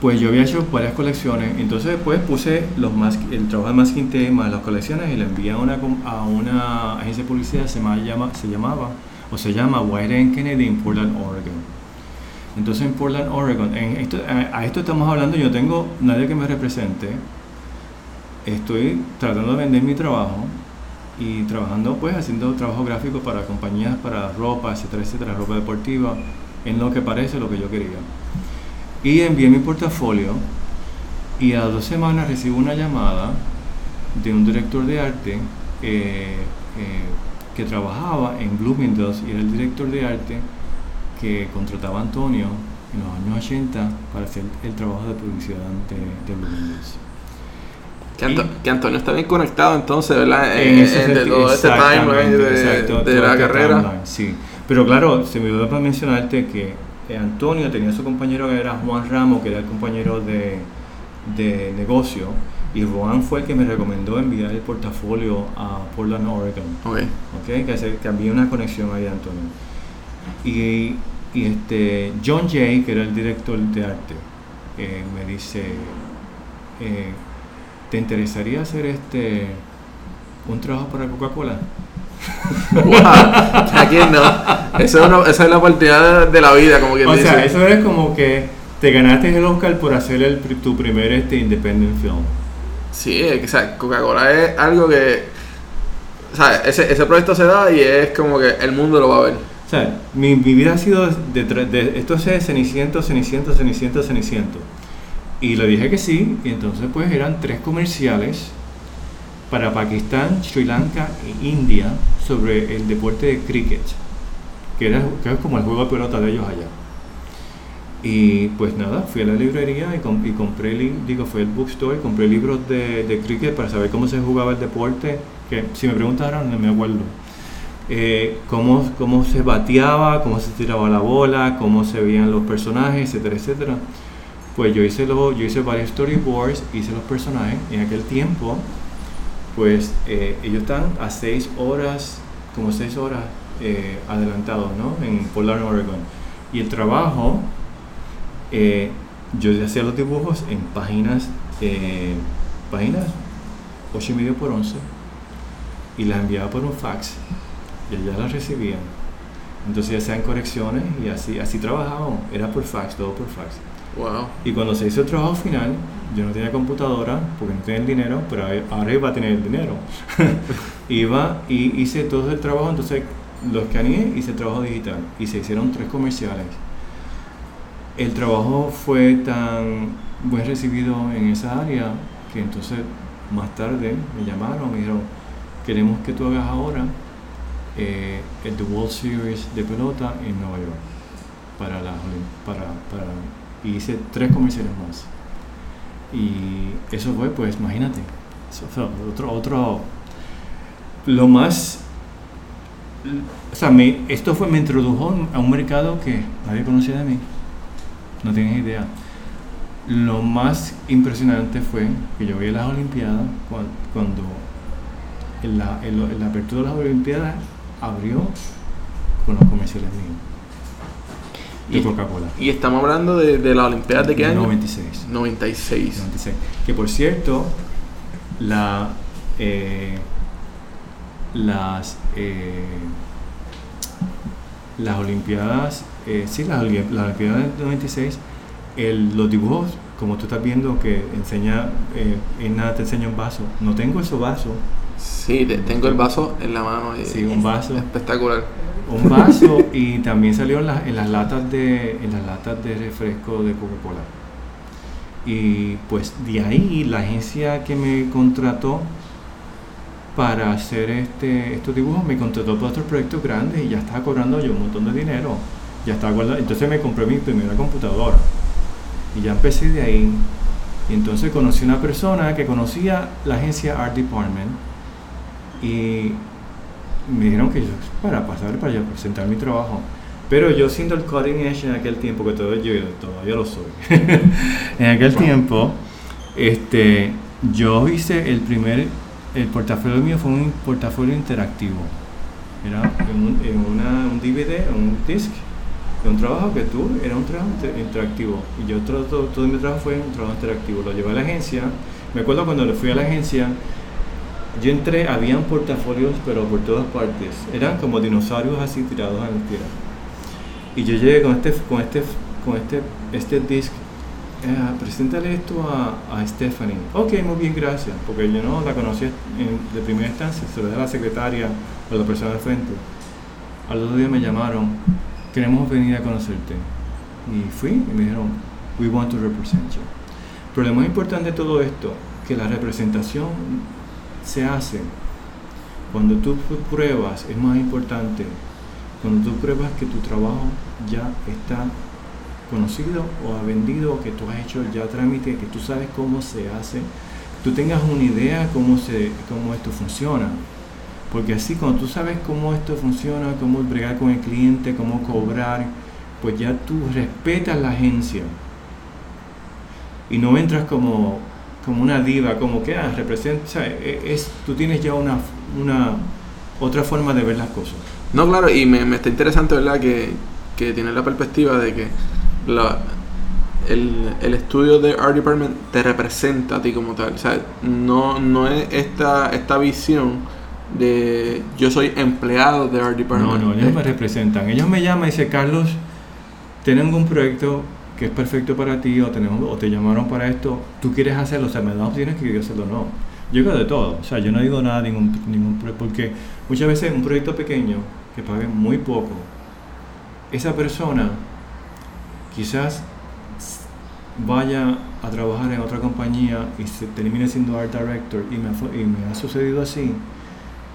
Speaker 2: pues yo había hecho varias colecciones, entonces después puse los el trabajo de masking más las colecciones y le envié a una, a una agencia de publicidad, se, llama, se llamaba, o se llama White Kennedy en Portland, Oregon. Entonces en Portland, Oregon, a, esto estamos hablando, yo tengo nadie que me represente, estoy tratando de vender mi trabajo y trabajando pues haciendo trabajo gráfico para compañías, para ropa, etcétera, etcétera, ropa deportiva, en lo que parece lo que yo quería. Y envié mi portafolio y a dos semanas recibo una llamada de un director de arte eh, eh, que trabajaba en Bloomingdale's y era el director de arte que contrataba a Antonio en los años 80 para hacer el trabajo de publicidad de, de Bloomingdale's.
Speaker 1: Que, Antonio está bien conectado entonces, ¿verdad? En, de todo este timeline de, la este carrera.
Speaker 2: sí, pero claro, se me olvidó para mencionarte que eh, Antonio tenía su compañero que era Juan Ramos, que era el compañero de, de negocio, y Juan fue el que me recomendó enviar el portafolio a Portland, Oregon.
Speaker 1: Okay.
Speaker 2: Okay, que, que había una conexión ahí, Antonio. Y, y, este, John Jay, que era el director de arte, eh, me dice, eh, ¿te interesaría hacer este un trabajo para Coca-Cola?
Speaker 1: ¿A quién no? Esa es, la oportunidad de, la vida, como que
Speaker 2: O sea, eso es como que te ganaste el Oscar por hacer el, tu primer este independent film.
Speaker 1: Sí, o sea, Coca-Cola es algo que. O sea, ese, ese proyecto se da y es como que el mundo lo va a ver.
Speaker 2: O sea, mi, mi vida ha sido de, de, esto es Ceniciento, Ceniciento, Ceniciento, Ceniciento. Y le dije que sí, y entonces pues eran tres comerciales para Pakistán, Sri Lanka e India sobre el deporte de cricket, que, era, que es como el juego de pelota de ellos allá. Y pues nada, fui a la librería y, compré, digo, fue el bookstore, compré libros de, de, cricket para saber cómo se jugaba el deporte, que si me preguntaran no me acuerdo. Eh, cómo, cómo se bateaba, cómo se tiraba la bola, cómo se veían los personajes, etcétera, etcétera. Pues yo hice, lo, yo hice varios storyboards, hice los personajes. En aquel tiempo pues eh, ellos están a seis horas, como seis horas eh, adelantados, ¿no? En Portland, Oregon. Y el trabajo, eh, yo hacía los dibujos en páginas, páginas 8 y medio por 11, y las enviaba por un fax, y allá las recibían. Entonces hacían correcciones y así, así trabajábamos, era por fax, todo por fax. Y cuando se hizo el trabajo final, yo no tenía computadora porque no tenía el dinero, pero ahora iba a tener el dinero. iba y hice todo el trabajo, entonces los escaneé, hice el trabajo digital y se hicieron tres comerciales. el trabajo fue tan buen recibido en esa área que entonces más tarde me llamaron, me dijeron, queremos que tú hagas ahora eh, el The World Series de pelota en Nueva York para la para, para y hice tres comerciales más y eso fue pues imagínate otro otro lo más o sea, me, esto fue, me introdujo a un mercado que nadie conocía de mí. No tienes idea. Lo más impresionante fue que yo vi las Olimpiadas cuando, en, la, la, apertura de las Olimpiadas abrió con los comerciales míos. De Coca-Cola.
Speaker 1: Y estamos hablando de, de las Olimpiadas de qué año?
Speaker 2: 96.
Speaker 1: 96.
Speaker 2: 96. Que por cierto, la, eh, las, eh, las Olimpiadas, eh, sí, las, Olimpiadas del 96, el, los dibujos, como tú estás viendo que enseña, eh, en nada te enseña un vaso. No tengo ese vaso.
Speaker 1: Sí, tengo el vaso en la mano.
Speaker 2: sí, un vaso.
Speaker 1: Espectacular.
Speaker 2: Un vaso y también salió en, en, las latas de, en las latas de refresco de Coca-Cola. Y pues de ahí la agencia que me contrató para hacer este, estos dibujos me contrató para otros proyectos grandes y ya estaba cobrando yo un montón de dinero. Ya estaba entonces me compré mi primera computadora y ya empecé de ahí. Y entonces conocí una persona que conocía la agencia Art Department y me dijeron que yo, para pasar para allá, presentar mi trabajo. Pero yo siendo el cutting edge en aquel tiempo, que todavía, yo, todavía lo soy, en aquel tiempo, este, yo hice el primer el portafolio mío fue un portafolio interactivo. Era en un, una, un DVD, un disc, de un trabajo que tuve, era un trabajo interactivo. Y yo todo, todo, mi trabajo fue un trabajo interactivo. Lo llevé a la agencia. Me acuerdo cuando le fui a la agencia, yo entré, habían portafolios, pero por todas partes. Eran como dinosaurios así tirados en la tierra. Y yo llegué con este, con este, con este, este disc eh, preséntale esto a, a, Stephanie. Ok, muy bien, gracias, porque yo no la conocía de primera instancia, se lo de la secretaria o la persona de frente. Al otro día me llamaron, queremos venir a conocerte. Y fui y me dijeron, we want to represent you. Pero lo más importante de todo esto, que la representación se hace cuando tú pruebas, es más importante, cuando tú pruebas que tu trabajo ya está conocido o ha vendido, que tú has hecho ya trámite, que tú sabes cómo se hace, tú tengas una idea cómo, se, cómo esto funciona. Porque así cuando tú sabes cómo esto funciona, cómo bregar con el cliente, cómo cobrar, pues ya tú respetas la agencia. Y no entras como, como una diva, como que ah, representa, e, es, tú tienes ya una, una otra forma de ver las cosas.
Speaker 1: No, claro, y me, me está interesante, ¿verdad? Que, que tiene la perspectiva de que la, el, el, estudio de Art Department te representa a ti como tal. O sea, no, no es esta, esta visión de yo soy empleado de Art Department.
Speaker 2: No, no, ellos me representan. Ellos me llaman y dicen, Carlos, tienen un proyecto que es perfecto para ti o, tenemos, o te llamaron para esto, tú quieres hacerlo, o sea, me das tienes que hacerlo no. Yo digo de todo, o sea, yo no digo nada, ningún, ningún porque muchas veces un proyecto pequeño que pague muy poco, esa persona quizás vaya a trabajar en otra compañía y se termine siendo art director y me, y me ha sucedido así,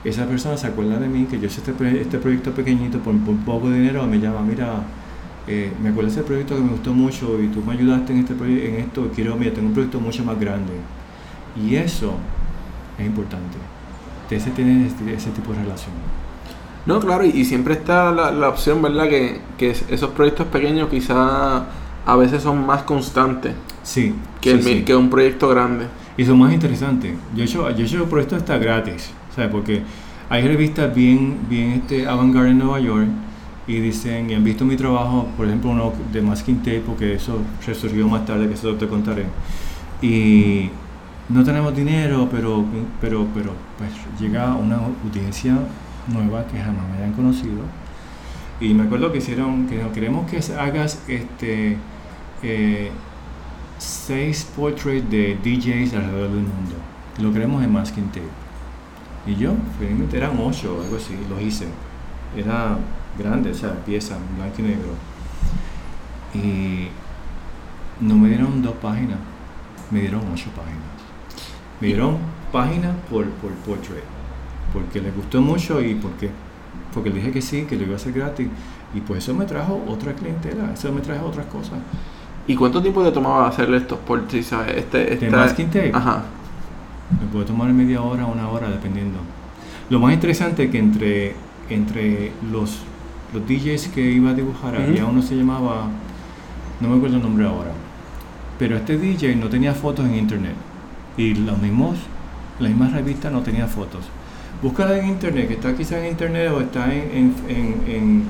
Speaker 2: esa persona se acuerda de mí, que yo hice este, este proyecto pequeñito por, poco dinero, me llama, mira, eh, me acuerdo de ese proyecto que me gustó mucho y tú me ayudaste en, este en esto, quiero, mira, tengo un proyecto mucho más grande. Y eso es importante, ese tiene ese, ese tipo de relación.
Speaker 1: No, claro, y, siempre está la, opción, ¿verdad? Que, esos proyectos pequeños quizá a veces son más constantes
Speaker 2: sí,
Speaker 1: que, que un proyecto grande.
Speaker 2: Y son más interesantes. Yo he hecho, yo he hecho proyectos hasta gratis, ¿sabes? Porque hay revistas bien, bien este, avant-garde en Nueva York y dicen, y han visto mi trabajo, por ejemplo, uno de masking tape, porque eso resurgió más tarde, que eso te contaré. Y no tenemos dinero, pero, pero, pero pues llega una audiencia nueva que jamás me hayan conocido. Y me acuerdo que hicieron, que queremos que hagas este eh, seis portraits de DJs alrededor del mundo. Lo queremos en Masking Tape. Y yo, finalmente eran ocho, algo así, lo hice. Era grande, o sea, pieza, blanco y negro. Y no me dieron dos páginas, me dieron ocho páginas. Me dieron páginas por, por portrait, porque les gustó mucho y porque, porque le dije que sí, que lo iba a hacer gratis. Y pues eso me trajo otra clientela, eso me trajo otras cosas.
Speaker 1: ¿Y cuánto tiempo te tomaba hacerle estos portraits? Este,
Speaker 2: ¿De
Speaker 1: esta-
Speaker 2: masking tape?
Speaker 1: Ajá.
Speaker 2: Me puede tomar media hora, una hora, dependiendo. Lo más interesante es que entre, entre los, los DJs que iba a dibujar, había uno se llamaba, no me acuerdo el nombre ahora, pero este DJ no tenía fotos en internet. Y los mismos, la misma revista no tenía fotos. Búscala en internet, que está quizás en internet o está en, en, en,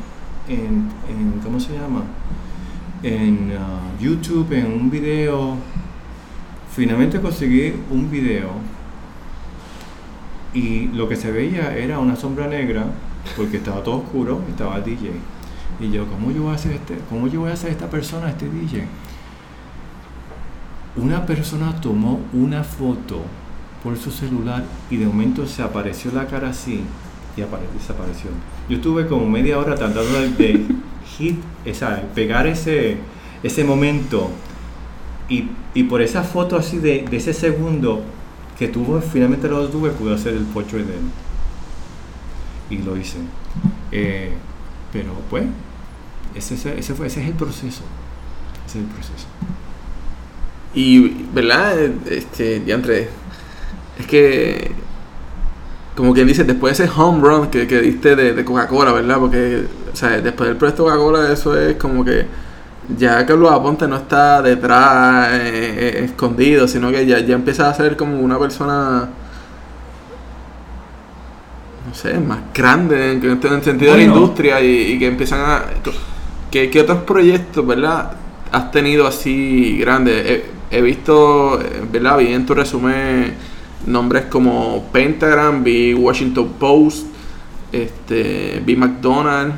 Speaker 2: en, ¿cómo se llama? En ah, YouTube, en un video. Finalmente conseguí un video y lo que se veía era una sombra negra porque estaba todo oscuro y estaba el DJ. Y yo, ¿cómo yo voy a hacer este, cómo yo voy a hacer esta persona, este DJ? Una persona tomó una foto por su celular y de momento se apareció la cara así y apare- desapareció. Yo estuve como media hora tratando de, de hit, esa, pegar ese, ese momento y, y por esa foto así de, de ese segundo que tuvo, finalmente lo tuve, pude hacer el portrait de él. Y lo hice. Eh, pero pues, ese, ese, fue, ese es el proceso. Ese es el proceso.
Speaker 1: Y, ¿verdad? Este, diantre, es que, como quien dice, después de ese home run que, que diste de, Coca-Cola, ¿verdad? Porque, o sea, después del proyecto Coca-Cola, eso es como que ya Carlos Aponte no está detrás, eh, eh, escondido, sino que ya, ya empieza a ser como una persona, no sé, más grande en, en el sentido de la industria y, y que empiezan a... ¿Qué, qué otros proyectos, verdad? Has tenido así grandes. He, he visto, ¿verdad? Vi en tu resumen nombres como Pentagram, vi Washington Post, este, vi McDonald's,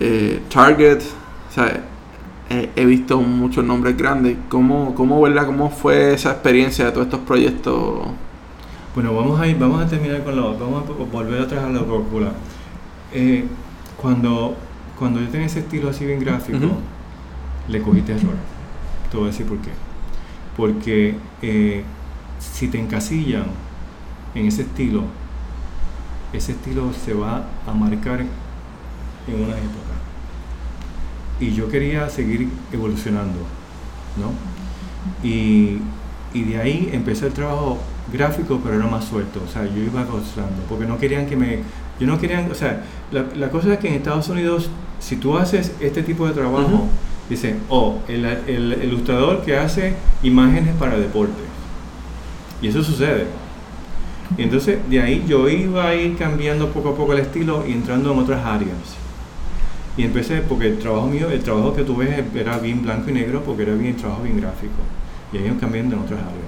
Speaker 1: eh, Target. O sea, he, he visto muchos nombres grandes. ¿Cómo, cómo, ¿verdad? ¿Cómo fue esa experiencia de todos estos proyectos?
Speaker 2: Bueno, vamos a ir, vamos a terminar con lo, vamos a volver atrás a la Coca-Cola. Eh, cuando, cuando yo tenía ese estilo así bien gráfico, le cogí terror. Te voy a decir por qué. Porque eh, si te encasillan en ese estilo, ese estilo se va a marcar en una época. Y yo quería seguir evolucionando, ¿no? Y, y de ahí empecé el trabajo gráfico, pero era más suelto. O sea, yo iba gozando, porque no querían que me... Yo no querían... O sea, la, la cosa es que en Estados Unidos, si tú haces este tipo de trabajo,
Speaker 1: Ujú.
Speaker 2: dicen, oh, el, el- el ilustrador que hace imágenes para deporte. Y eso sucede. Y entonces de ahí yo iba a ir cambiando poco a poco el estilo y entrando en otras áreas. Y empecé, porque el trabajo mío, el trabajo que tú ves era bien blanco y negro, porque era bien trabajo bien gráfico. Y ahí iba cambiando en otras áreas.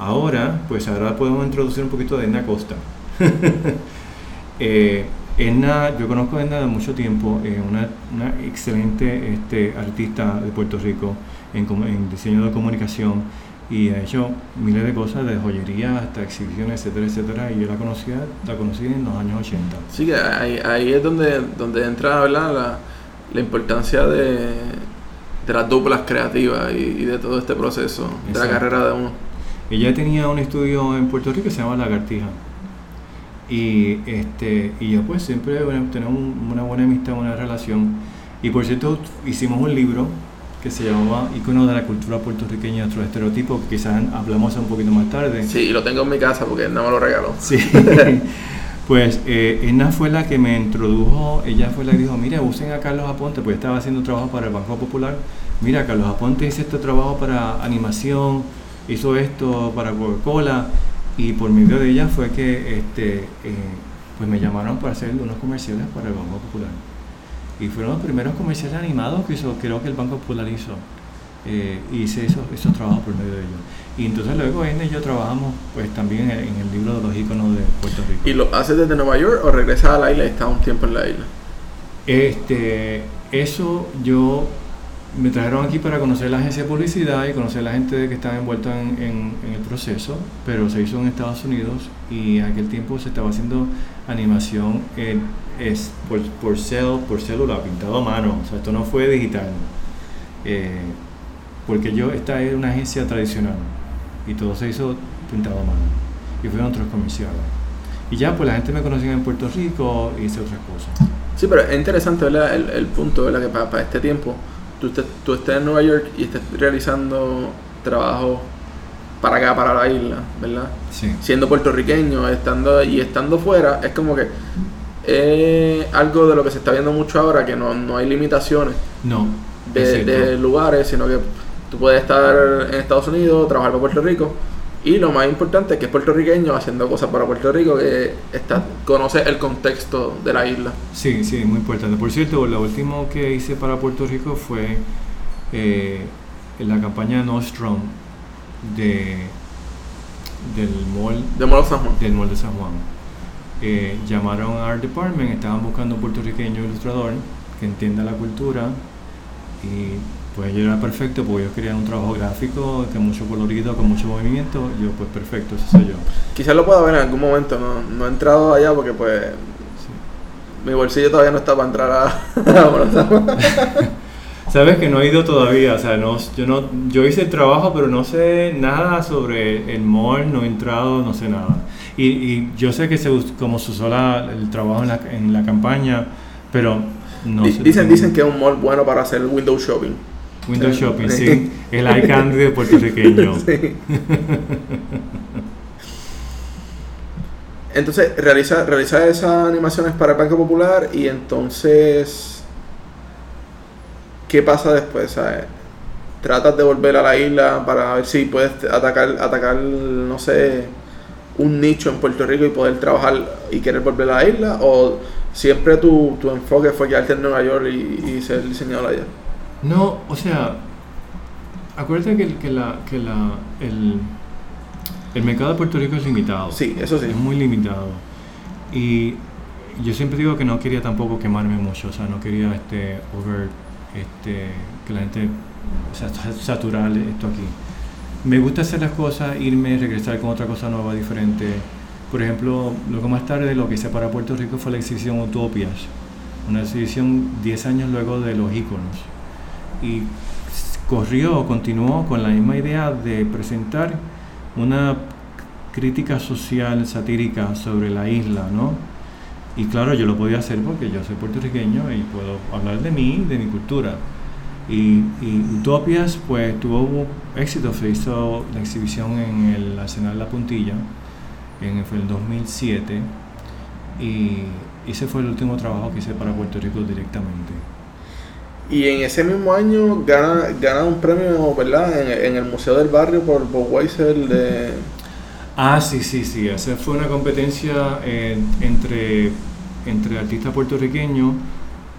Speaker 2: Ahora, pues ahora podemos introducir un poquito de Edna Costa. eh, Edna, yo conozco a Edna de mucho tiempo, eh, una, una excelente este, artista de Puerto Rico en, en diseño de comunicación y ha hecho miles de cosas, de joyería hasta exhibiciones, etcétera, etcétera. Y yo la conocía, la conocí en los años 80.
Speaker 1: Sí, que ahí, ahí es donde, donde entra ¿verdad? La, la importancia de, de las duplas creativas y, y de todo este proceso de la
Speaker 2: Exacto.
Speaker 1: carrera de uno.
Speaker 2: Ella tenía un estudio en Puerto Rico que se llama Lagartija. Y, este, y yo pues siempre bueno, tenemos un- una buena amistad, una relación. Y por cierto, hicimos un libro que se llamaba Icono de la cultura puertorriqueña nuestros estereotipos, que quizás hablamos un poquito más tarde.
Speaker 1: Sí, lo tengo en mi casa porque él no me lo regaló.
Speaker 2: Sí. pues eh, Edna fue la que me introdujo, ella fue la que dijo, mira, usen a Carlos Aponte, pues estaba haciendo trabajo para el Banco Popular. Mira, Carlos Aponte hizo este trabajo para animación, hizo esto para Coca-Cola, y por medio de ella fue que este, eh, pues me llamaron para hacer unos comerciales para el Banco Popular. Y fueron los primeros comerciales animados que hizo, creo que el Banco Popular hizo. Eh, hice esos, esos trabajos por medio de ellos. Y entonces luego Edna y yo trabajamos pues también en, en el libro de los íconos de Puerto Rico.
Speaker 1: ¿Y lo haces desde Nueva York o regresas a la isla y estás un tiempo en la isla?
Speaker 2: Este, eso yo me trajeron aquí para conocer la agencia de publicidad y conocer la gente que estaba envuelta en, en- en el proceso, pero se hizo en Estados Unidos y en aquel tiempo se estaba haciendo animación en, es, por, por, cel, por celular, pintado a mano, o sea, esto no fue digital. Eh, porque yo, esta era una agencia tradicional y todo se hizo pintado a mano y fueron otros comerciales. Y ya, pues la gente me conocía en Puerto Rico y hice otras cosas.
Speaker 1: Sí, pero es interesante ¿verdad? El, el punto ¿verdad? que para, para este tiempo tú, estés, tú estés en Nueva York y estés realizando trabajo para acá, para la isla, ¿verdad?
Speaker 2: Sí.
Speaker 1: Siendo puertorriqueño, estando y estando fuera, es como que es algo de lo que se está viendo mucho ahora, que no, no hay limitaciones
Speaker 2: No.
Speaker 1: de, de lugares, sino que tú puedes estar en Estados Unidos, trabajar para Puerto Rico. Y lo más importante es que es puertorriqueño haciendo cosas para Puerto Rico, que está, conoce el contexto de la isla.
Speaker 2: Sí, sí, muy importante. Por cierto, lo último que hice para Puerto Rico fue eh, en la campaña Nostrum de, del mall
Speaker 1: De San Juan.
Speaker 2: del mall de San Juan. Eh, llamaron a Art Department, estaban buscando un puertorriqueño ilustrador que entienda la cultura y pues yo era perfecto porque ellos querían un trabajo gráfico, con mucho colorido, con mucho movimiento. y Yo, pues perfecto, eso soy yo.
Speaker 1: Quizás lo pueda ver en algún momento, no, no he entrado allá porque pues
Speaker 2: Sí.
Speaker 1: mi bolsillo todavía no está para entrar a.
Speaker 2: Sabes que no he ido todavía, o sea, no, yo no, yo hice el trabajo, pero no sé nada sobre el mall, no he entrado, no sé nada. Y, y yo sé que se, como se usó la- el trabajo en la, en la campaña, pero no sé.
Speaker 1: dicen, dicen que es un mall bueno para hacer window shopping.
Speaker 2: Windows
Speaker 1: Sí.
Speaker 2: Shopping, sí, el eye candy de puertorriqueño.
Speaker 1: Sí. Entonces realiza, realiza esas animaciones para el Banco Popular y entonces ¿qué pasa después? ¿sabes? Tratas de volver a la isla para ver si puedes atacar, atacar, no sé, un nicho en Puerto Rico y poder trabajar y querer volver a la isla o siempre tu, tu enfoque fue quedarte en Nueva York y, y ser diseñador allá.
Speaker 2: No, o sea, acuérdate que, que, la, que la, el, el mercado de Puerto Rico es limitado.
Speaker 1: Sí, eso sí.
Speaker 2: Es muy limitado. Y yo siempre digo que no quería tampoco quemarme mucho, o sea, no quería este over este que la gente o sea, sa- saturar esto aquí. Me gusta hacer las cosas, irme, regresar con otra cosa nueva, diferente. Por ejemplo, luego más tarde lo que hice para Puerto Rico fue la exhibición Utopias, una exhibición 10 años luego de los íconos. Y corrió, continuó con la misma idea de presentar una crítica social satírica sobre la isla, ¿no? Y claro, yo lo podía hacer porque yo soy puertorriqueño y puedo hablar de mí, de mi cultura. Y, y Utopias, pues tuvo éxito, se hizo la exhibición en el Arsenal La Puntilla, en el 2007, y ese fue el último trabajo que hice para Puerto Rico directamente.
Speaker 1: Y en ese mismo año gana, gana un premio, ¿verdad? En, el Museo del Barrio por Bob Weiser de...
Speaker 2: Ah, sí, sí, sí. Esa fue una competencia eh, entre, entre artistas puertorriqueños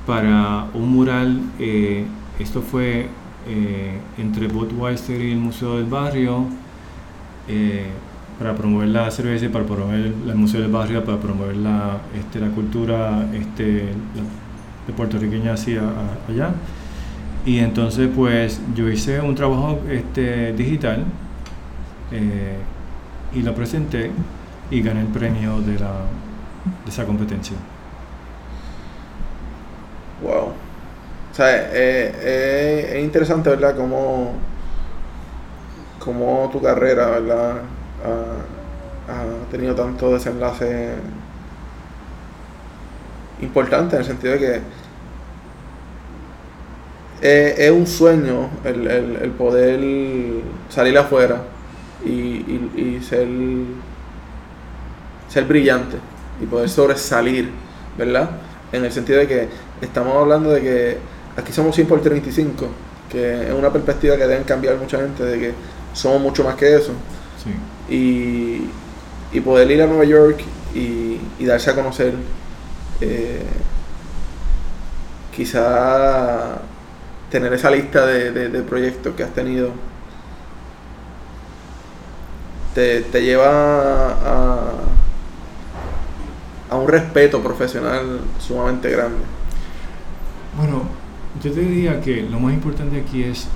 Speaker 2: para un mural. eh, esto fue eh, entre Budweiser y el Museo del Barrio eh, para promover la cerveza para promover el Museo del Barrio, para promover la, este, la cultura este, de puertorriqueña hacia a- allá. Y entonces, pues, yo hice un trabajo este, digital. eh, y lo presenté y gané el premio de, la, de esa competencia.
Speaker 1: Wow. O sea, eh, eh, es interesante, ¿verdad? Cómo, cómo tu carrera, ¿verdad? Ha tenido tanto desenlace importante en el sentido de que es, es un sueño el, el- el poder salir afuera y, y- y ser, ser brillante y poder sobresalir, ¿verdad? En el sentido de que estamos hablando de que aquí somos 100 por 35, que es una perspectiva que deben cambiar mucha gente, de que somos mucho más que eso.
Speaker 2: Sí.
Speaker 1: Y, y poder ir a Nueva York y, y darse a conocer, eh, quizá tener esa lista de, de- proyectos que has tenido, te, te lleva a, a un respeto profesional sumamente grande.
Speaker 2: Bueno, yo te diría que lo más importante aquí es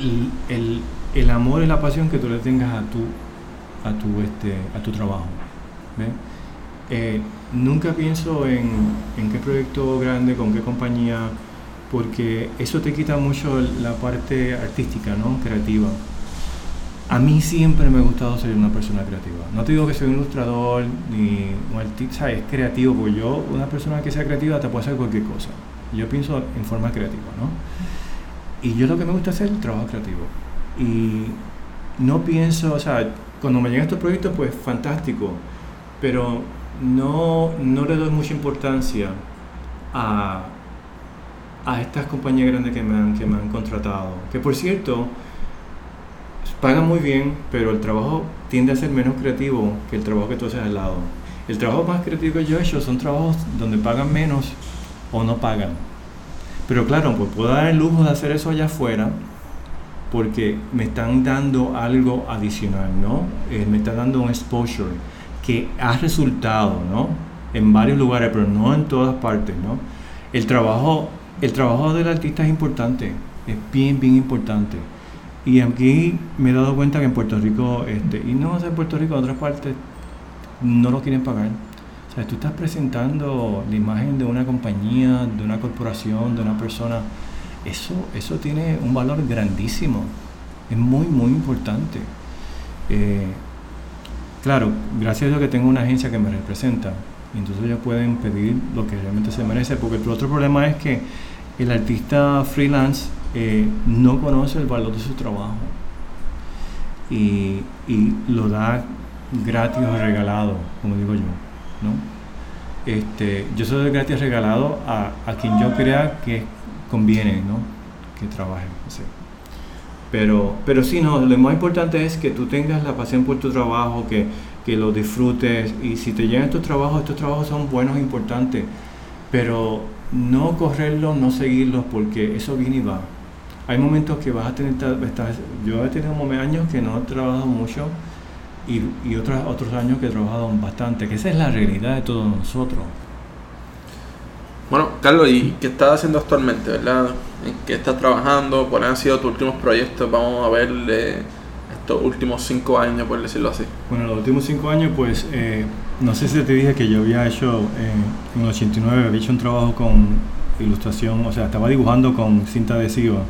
Speaker 2: el, el- el amor y la pasión que tú le tengas a tu, a tu, este, a tu trabajo. ¿ves? Eh, nunca pienso en, en qué proyecto grande, con qué compañía porque eso te quita mucho la parte artística, ¿no? Creativa. A mí siempre me ha gustado ser una persona creativa. No te digo que soy un ilustrador ni un artista, es creativo, porque yo, una persona que sea creativa, te puede hacer cualquier cosa. Yo pienso en forma creativa, ¿no? Y yo lo que me gusta hacer es trabajo creativo. Y no pienso, o sea, cuando me llegan estos proyectos, pues fantástico, pero no, no le doy mucha importancia a, a estas compañías grandes que me, han, que me han contratado. Que por cierto, pagan muy bien, pero el trabajo tiende a ser menos creativo que el trabajo que tú haces al lado. El trabajo más creativo que yo he hecho son trabajos donde pagan menos o no pagan. Pero claro, pues puedo dar el lujo de hacer eso allá afuera porque me están dando algo adicional, ¿no? Eh, me está dando un exposure que ha resultado, ¿no? En varios lugares, pero no en todas partes, ¿no? El trabajo, el trabajo del artista es importante, es bien, bien importante. Y aquí me he dado cuenta que en Puerto Rico, este, y no en Puerto Rico, en otras partes, no lo quieren pagar. O sea, tú estás presentando la imagen de una compañía, de una corporación, de una persona. Eso, eso tiene un valor grandísimo. Es muy, muy importante. Eh, claro, gracias a Dios que tengo una agencia que me representa. Entonces ellos pueden pedir lo que realmente se merece. Porque el otro problema es que el artista freelance eh, no conoce el valor de su trabajo y, lo da gratis o regalado, como digo yo. ¿no? Este, yo soy de gratis regalado a, quien yo crea que conviene ¿no? que trabaje. Pero, pero sí, no, lo más importante es que tú tengas la pasión por tu trabajo, que, que lo disfrutes y si te llegan estos trabajos, estos trabajos son buenos e importantes, pero no correrlos, no seguirlos porque eso viene y va hay momentos que vas a tener, yo he tenido años que no he trabajado mucho y, y otros, otros años que he trabajado bastante, que esa es la realidad de todos nosotros.
Speaker 1: Bueno, Carlos, ¿y qué estás haciendo actualmente, verdad? ¿En qué estás trabajando? ¿Cuáles han sido tus últimos proyectos? Vamos a ver estos últimos cinco años, por decirlo así.
Speaker 2: Bueno, los últimos cinco años, pues, eh, no sé si te dije que yo había hecho, en el 89, había hecho un trabajo con ilustración, o sea, estaba dibujando con cinta adhesiva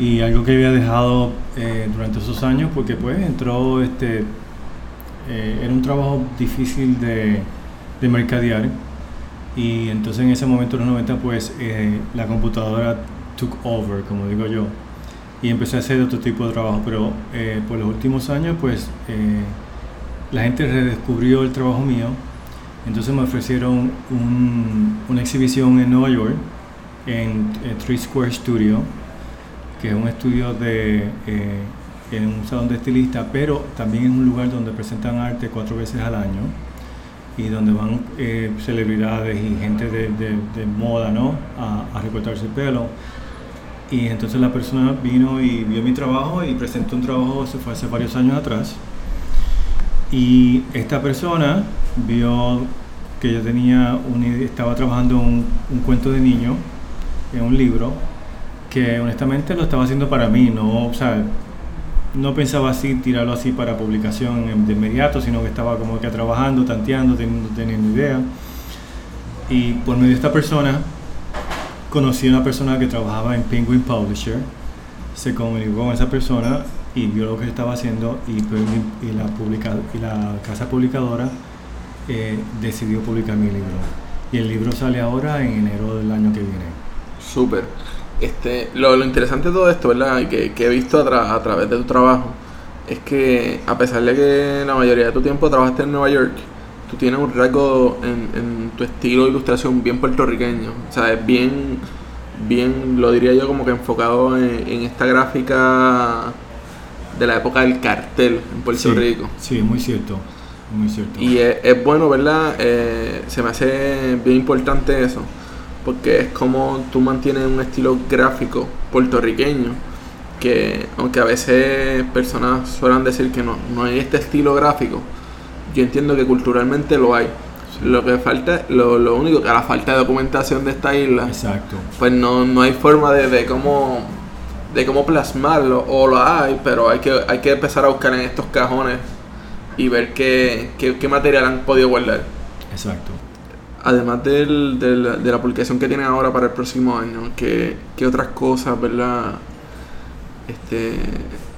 Speaker 2: y algo que había dejado eh, durante esos años porque pues entró este eh, era un trabajo difícil de, de, mercadear y entonces en ese momento en los 90 pues eh, la computadora took over como digo yo. Y empecé a hacer otro tipo de trabajo pero por los últimos años pues la gente redescubrió el trabajo mío. Entonces me ofrecieron una exhibición en Nueva York en Three Square Studio que es un estudio de, eh, en un salón de estilista, pero también es un lugar donde presentan arte cuatro veces al año y donde van eh, celebridades y gente de, de, moda ¿no? a, a, recortarse el pelo. Y entonces la persona vino y vio mi trabajo y presentó un trabajo, se fue hace varios años atrás. Y esta persona vio que yo tenía estaba trabajando un, un cuento de niño en un libro que honestamente lo estaba haciendo para mí, no, o sea, no pensaba así, tirarlo así para publicación de inmediato, sino que estaba como que trabajando, tanteando, teniendo, teniendo idea. Y por medio de esta persona, conocí a una persona que trabajaba en Penguin Publisher, se comunicó con esa persona y vio lo que estaba haciendo y, y, la, y la casa publicadora eh, decidió publicar mi libro. Y el libro sale ahora en enero del año que viene.
Speaker 1: Súper. Este, lo, interesante de todo esto, ¿verdad? Que, que he visto a, a, través de tu trabajo, es que a pesar de que la mayoría de tu tiempo trabajaste en Nueva York, tú tienes un rasgo en, en tu estilo de ilustración bien puertorriqueño. O sea, es bien, bien, lo diría yo como que enfocado en, esta gráfica de la época del cartel en Puerto Rico.
Speaker 2: Sí, muy cierto. Muy cierto.
Speaker 1: Y es, es bueno, ¿verdad? Eh, se me hace bien importante eso porque es como tú mantienes un estilo gráfico puertorriqueño que aunque a veces personas suelen decir que no, no hay este estilo gráfico, yo entiendo que culturalmente lo hay. Lo que falta, lo, lo único que a la falta de documentación de esta isla,
Speaker 2: Exacto.
Speaker 1: pues no, no hay forma de, de cómo de cómo plasmarlo, o lo hay, pero hay que, hay que empezar a buscar en estos cajones y ver qué, qué, qué material han podido guardar.
Speaker 2: Exacto
Speaker 1: además del, de la publicación que tienen ahora para el próximo año, ¿qué, qué otras cosas, verdad? Este,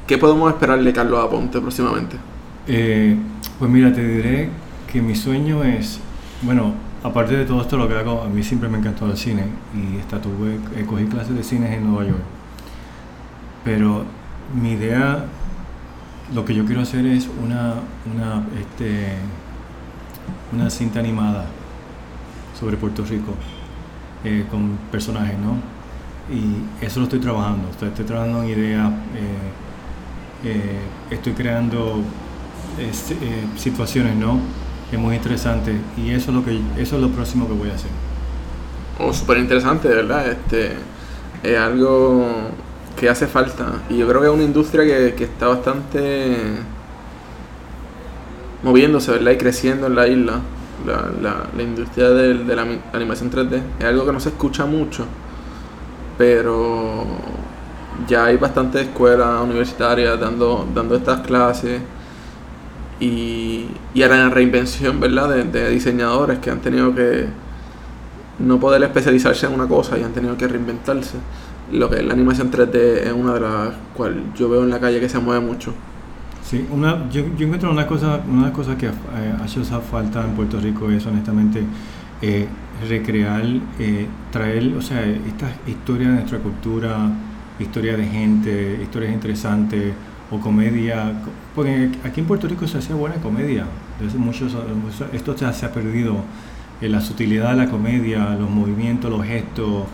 Speaker 1: ¿Qué podemos esperar de Carlos Aponte próximamente?
Speaker 2: Eh, pues mira, te diré que mi sueño es, bueno, aparte de todo esto lo que hago, a mí siempre me encantó el cine y esta tuve, eh, cogí clases de cine en Nueva York. Pero mi idea, lo que yo quiero hacer es una, una, este, una cinta animada sobre Puerto Rico eh, con personajes, ¿no? Y eso lo estoy trabajando, estoy, trabajando en ideas, eh, eh, estoy creando situaciones, ¿no? Es muy interesante y eso es lo que eso es lo próximo que voy a hacer.
Speaker 1: Oh, súper interesante, ¿verdad? Este, es algo que hace falta y yo creo que es una industria que, que está bastante moviéndose, ¿verdad? Y creciendo en la isla la, la, industria de, de, la animación 3D. Es algo que no se escucha mucho, pero ya hay bastantes escuelas universitarias dando, dando estas clases y, y en la reinvención ¿verdad? De, de, diseñadores que han tenido que no poder especializarse en una cosa y han tenido que reinventarse. Lo que es la animación 3D es una de las cuales yo veo en la calle que se mueve mucho.
Speaker 2: Sí, una, yo, yo encuentro una cosa, una cosa que eh, ha hecho falta en Puerto Rico es honestamente eh, recrear, eh, traer, o sea, estas historias de nuestra cultura, historias de gente, historias interesantes o comedia, porque aquí en Puerto Rico se hacía buena comedia, muchos, esto ya se ha perdido, la sutilidad de la comedia, los movimientos, los gestos,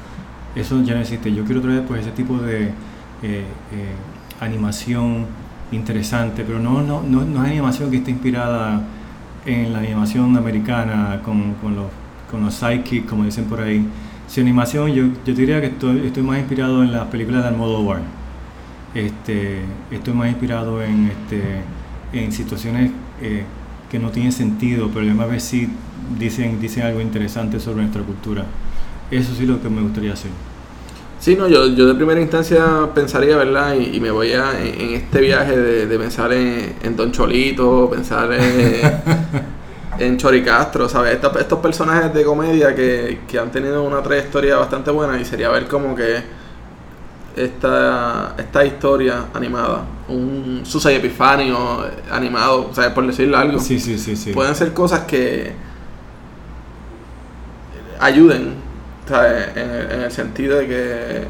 Speaker 2: eso ya no existe. Yo quiero traer pues ese tipo de animación interesante, pero no, no, no, no es animación que esté inspirada en la animación americana con, con los, con los sidekicks, como dicen por ahí. Si animación, yo, yo diría que estoy, estoy más inspirado en las películas de Almodóvar. Este, estoy más inspirado en, este, en situaciones eh, que no tienen sentido, pero además ver si dicen, dicen algo interesante sobre nuestra cultura. Eso sí lo que me gustaría hacer.
Speaker 1: Sí, no, yo, yo de primera instancia pensaría, ¿verdad? Y, me voy a, en, este viaje de, pensar en, Don Cholito, pensar en, en Choricastro, ¿sabes? Estos, estos personajes de comedia que, han tenido una trayectoria bastante buena y sería ver como que esta, esta historia animada, un Susay Epifanio animado, ¿sabes? Por decirlo algo.
Speaker 2: Sí, sí, sí, sí.
Speaker 1: Pueden ser cosas que ayuden en, el sentido de que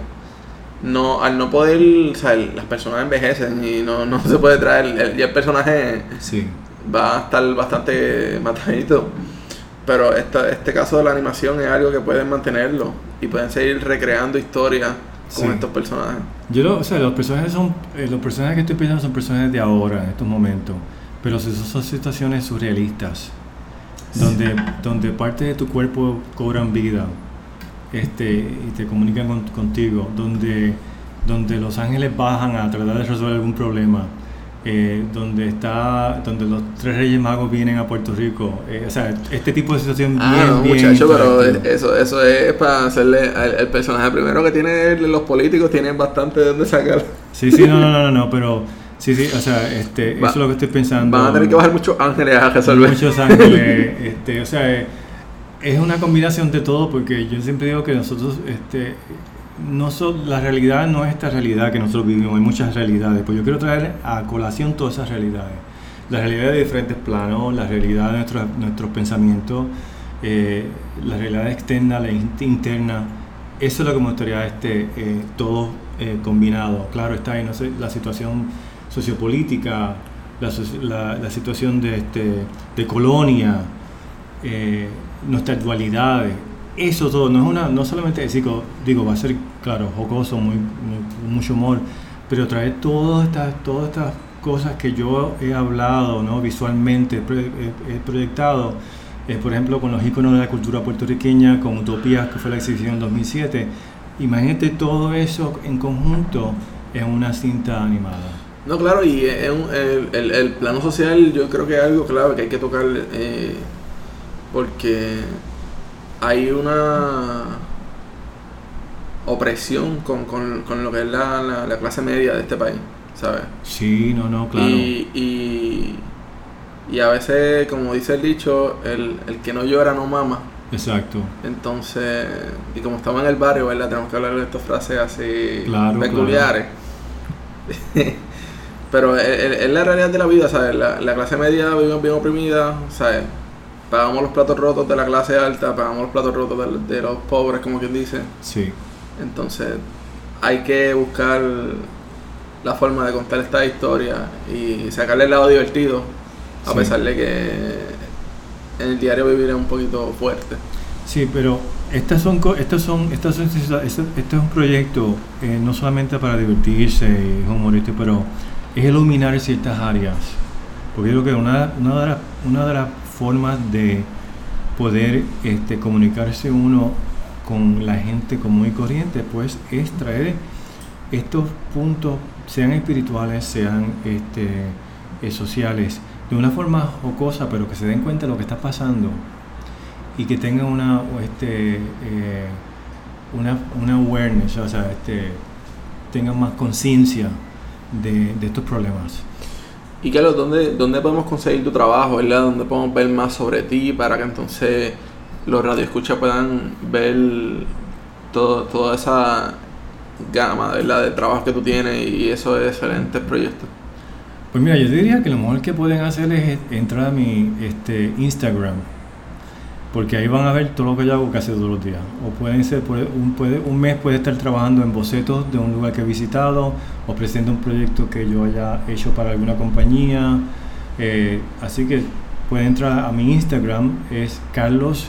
Speaker 1: no al no poder, las personas envejecen y no, no se puede traer, el, el personaje va a estar bastante matadito. Pero esta, este caso de la animación es algo que pueden mantenerlo y pueden seguir recreando historias con estos personajes.
Speaker 2: Yo o sea, los personajes son eh, los personajes que estoy pensando son personajes de ahora, en estos momentos, pero son, son situaciones surrealistas donde donde parte de tu cuerpo cobran vida este, y te comunican contigo, donde, donde los ángeles bajan a tratar de resolver algún problema, eh, donde está donde los tres reyes magos vienen a Puerto Rico eh, o sea este tipo de situación
Speaker 1: ah, bien, muchacho pero eso eso es para hacerle el, personaje primero que tiene los políticos tienen bastante de dónde sacar
Speaker 2: sí sí no no no no, pero Sí, sí, o sea, este, eso es lo que estoy pensando.
Speaker 1: Van a tener que bajar muchos ángeles a resolver.
Speaker 2: Muchos ángeles, este, o sea, es una combinación de todo porque yo siempre digo que nosotros, este, no la realidad no es esta realidad que nosotros vivimos, hay muchas realidades, pues yo quiero traer a colación todas esas realidades. La realidad de diferentes planos, la realidad de nuestros, nuestros pensamientos, eh, la realidad externa, la interna, eso es lo que me gustaría este, eh, todo eh, combinado. Claro, está ahí no sé, la situación sociopolítica, la, la, situación de, este, de colonia, eh, nuestras dualidades, eso todo, no es una, no solamente decir, digo, va a ser, claro, jocoso, muy, mucho humor, pero traer todas estas, todas estas cosas que yo he hablado, ¿no? visualmente, he, proyectado, eh, por ejemplo, con los iconos de la cultura puertorriqueña, con Utopías, que fue la exhibición en 2007. Imagínate todo eso en conjunto en una cinta animada.
Speaker 1: No, claro, y el, el, el, plano social yo creo que es algo clave que hay que tocar eh, porque hay una opresión con, con, con lo que es la, la, clase media de este país, ¿sabes?
Speaker 2: Sí, no, no, claro.
Speaker 1: Y, y, y, a veces, como dice el dicho, el, el que no llora no mama.
Speaker 2: Exacto.
Speaker 1: Entonces, y como estamos en el barrio, ¿verdad? Tenemos que hablar de estas frases así
Speaker 2: Claro,
Speaker 1: peculiares. Pero es la realidad de la vida, ¿sabes? La, la clase media vive bien oprimida, ¿sabes? Pagamos los platos rotos de la clase alta, pagamos los platos rotos de, de los pobres, como quien dice.
Speaker 2: Sí.
Speaker 1: Entonces, hay que buscar la forma de contar esta historia y sacarle el lado divertido, a
Speaker 2: Sí.
Speaker 1: pesar de que en el diario vivir es un poquito fuerte.
Speaker 2: Sí, pero estas son, estos son, estas son, esto es un proyecto eh, no solamente para divertirse y es humorístico, pero es iluminar ciertas áreas. Porque yo creo que una, una, de, las, una de las formas de poder este, comunicarse uno con la gente común y corriente, pues es traer estos puntos, sean espirituales, sean este, eh, sociales, de una forma jocosa, pero que se den cuenta de lo que está pasando y que tengan una, este, eh, una, awareness, o sea, tengan más conciencia de estos problemas.
Speaker 1: Y Carlos, ¿dónde, ¿dónde podemos conseguir tu trabajo, verdad? ¿Dónde podemos ver más sobre ti para que entonces los radioescuchas puedan ver todo, toda esa gama, ¿verdad? De trabajo que tú tienes y esos excelentes proyectos.
Speaker 2: Pues mira, yo diría que lo mejor que pueden hacer es entrar a mi este, Instagram, porque ahí van a ver todo lo que yo hago casi todos los días. O pueden ser, un, puede, un mes puede estar trabajando en bocetos de un lugar que he visitado, o presento un proyecto que yo haya hecho para alguna compañía. Eh, así que pueden entrar a mi Instagram, es Carlos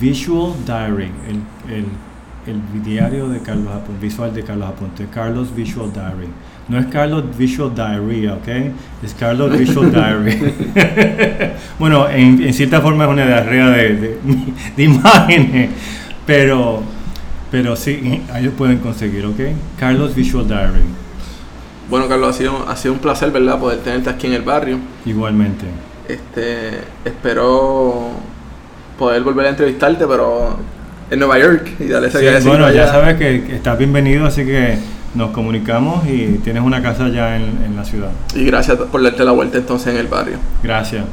Speaker 2: Visual Diary, el, el, el diario de Carlos Aponte, visual de Carlos Aponte, Carlos Visual Diary. No es Carlos Visual Diarrhea, ¿ok? Es Carlos Visual Diary. bueno, en, en cierta forma es una diarrea de, de, de imágenes, pero, pero sí, ellos pueden conseguir, ¿ok? Carlos Visual Diary,
Speaker 1: Bueno, Carlos, ha sido, ha sido un placer, ¿verdad? Poder tenerte aquí en el barrio.
Speaker 2: igualmente.
Speaker 1: Este, espero poder volver a entrevistarte, pero en Nueva York y darle ese
Speaker 2: Sí, bueno, ya
Speaker 1: allá.
Speaker 2: sabes que estás bienvenido, así que nos comunicamos y tienes una casa ya en, en la ciudad.
Speaker 1: Y gracias por darte la vuelta entonces en el barrio.
Speaker 2: Gracias.